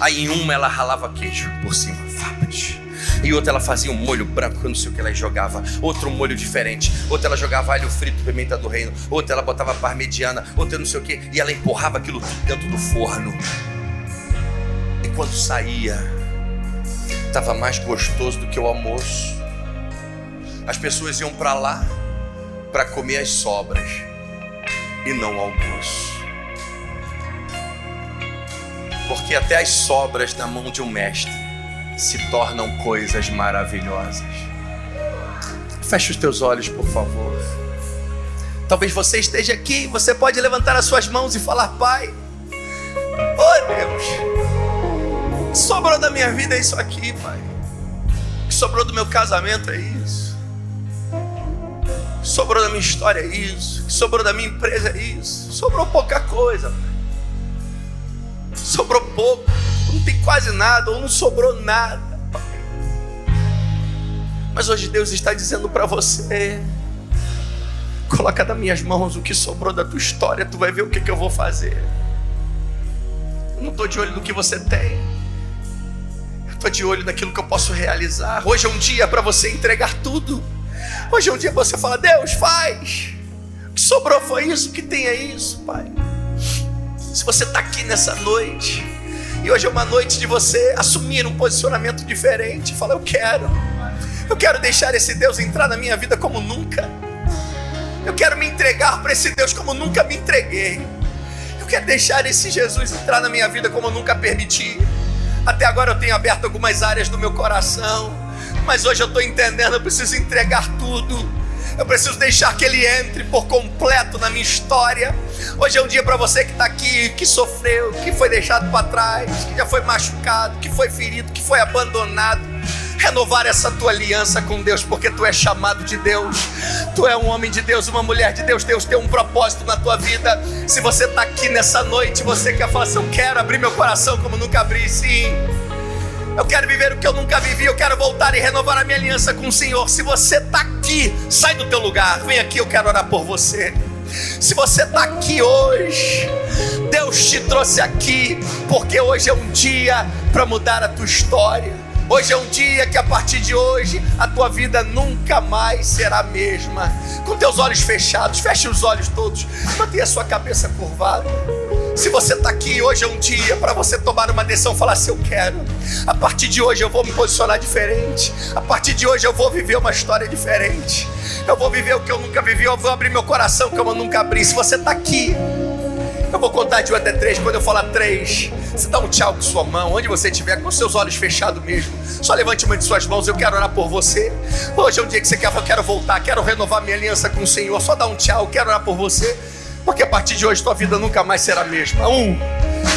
Aí em uma ela ralava queijo por cima, e outra ela fazia um molho branco, não sei o que ela jogava, outro molho diferente, outra ela jogava alho frito, pimenta do reino, outra ela botava parmegiana, outra não sei o que, e ela empurrava aquilo dentro do forno. Quando saía, estava mais gostoso do que o almoço. As pessoas iam para lá para comer as sobras e não almoço. Porque até as sobras na mão de um mestre se tornam coisas maravilhosas. Feche os teus olhos, por favor. Talvez você esteja aqui, você pode levantar as suas mãos e falar: Pai, oh Deus, sobrou da minha vida é isso aqui, Pai. O que sobrou do meu casamento é isso sobrou da minha história é isso, que sobrou da minha empresa é isso, sobrou pouca coisa, sobrou pouco, não tem quase nada, ou não sobrou nada. Mas hoje Deus está dizendo para você: coloca nas minhas mãos o que sobrou da tua história, tu vai ver o que, que eu vou fazer. Eu não estou de olho no que você tem, de olho naquilo que eu posso realizar. Hoje é um dia para você entregar tudo. Hoje é um dia você fala, Deus, faz. O que sobrou foi isso, o que tem é isso, Pai. Se você está aqui nessa noite, e hoje é uma noite de você assumir um posicionamento diferente, fala, eu quero. Eu quero deixar esse Deus entrar na minha vida como nunca. Eu quero me entregar para esse Deus como nunca me entreguei. Eu quero deixar esse Jesus entrar na minha vida como nunca permiti. Até agora eu tenho aberto algumas áreas do meu coração mas hoje eu estou entendendo, eu preciso entregar tudo. Eu preciso deixar que Ele entre por completo na minha história. Hoje é um dia para você que está aqui, que sofreu, que foi deixado para trás, que já foi machucado, que foi ferido, que foi abandonado. Renovar essa tua aliança com Deus, porque tu é chamado de Deus, tu é um homem de Deus, uma mulher de Deus. Deus tem um propósito na tua vida. Se você está aqui nessa noite, você quer falar assim: Eu quero abrir meu coração como nunca abri, sim. Eu quero viver o que eu nunca vivi. Eu quero voltar e renovar a minha aliança com o Senhor. Se você está aqui, sai do teu lugar. Vem aqui, eu quero orar por você. Se você está aqui hoje, Deus te trouxe aqui porque hoje é um dia para mudar a tua história. Hoje é um dia que a partir de hoje a tua vida nunca mais será a mesma. Com teus olhos fechados, feche os olhos todos, mantenha a sua cabeça curvada. Se você está aqui, hoje é um dia para você tomar uma decisão, falar assim: eu quero. A partir de hoje eu vou me posicionar diferente. A partir de hoje eu vou viver uma história diferente. Eu vou viver o que eu nunca vivi. Eu vou abrir meu coração como eu nunca abri. Se você está aqui, eu vou contar de um até três. Quando eu falar três, você dá um tchau com sua mão, onde você estiver, com seus olhos fechados mesmo. Só levante uma de suas mãos, eu quero orar por você. Hoje é um dia que você quer, eu quero voltar, quero renovar minha aliança com o Senhor. Só dá um tchau, quero orar por você. Porque a partir de hoje tua vida nunca mais será a mesma. Um,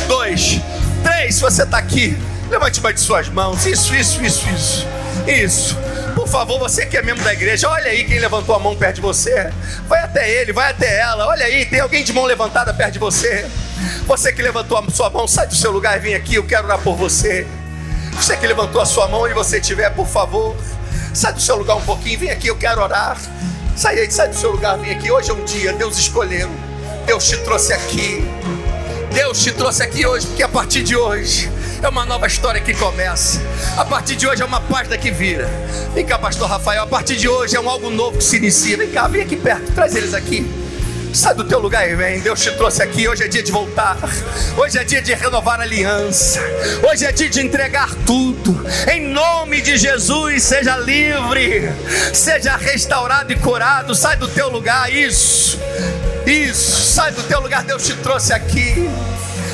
dois, três. Se você está aqui, levante uma de suas mãos. Isso, isso, isso, isso. Isso. Por favor, você que é membro da igreja, olha aí quem levantou a mão perto de você. Vai até ele, vai até ela. Olha aí, tem alguém de mão levantada perto de você. Você que levantou a sua mão, sai do seu lugar e vem aqui. Eu quero orar por você. Você que levantou a sua mão, onde você estiver, por favor, sai do seu lugar um pouquinho, vem aqui. Eu quero orar. Sai aí, sai do seu lugar, vem aqui. Hoje é um dia, Deus escolheu. Deus te trouxe aqui. Deus te trouxe aqui hoje, porque a partir de hoje é uma nova história que começa. A partir de hoje é uma página que vira. Vem cá, pastor Rafael. A partir de hoje é um algo novo que se inicia. Vem cá, vem aqui perto, traz eles aqui. Sai do teu lugar e vem. Deus te trouxe aqui. Hoje é dia de voltar. Hoje é dia de renovar a aliança. Hoje é dia de entregar tudo. Em nome de Jesus, seja livre. Seja restaurado e curado. Sai do teu lugar. Isso. Isso, sai do teu lugar, Deus te trouxe aqui.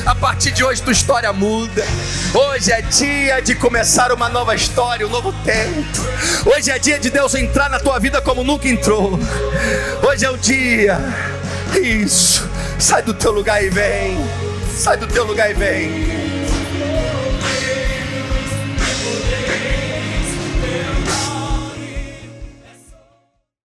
A partir de hoje tua história muda. Hoje é dia de começar uma nova história, um novo tempo. Hoje é dia de Deus entrar na tua vida como nunca entrou. Hoje é o dia. Isso. Sai do teu lugar e vem. Sai do teu lugar e vem.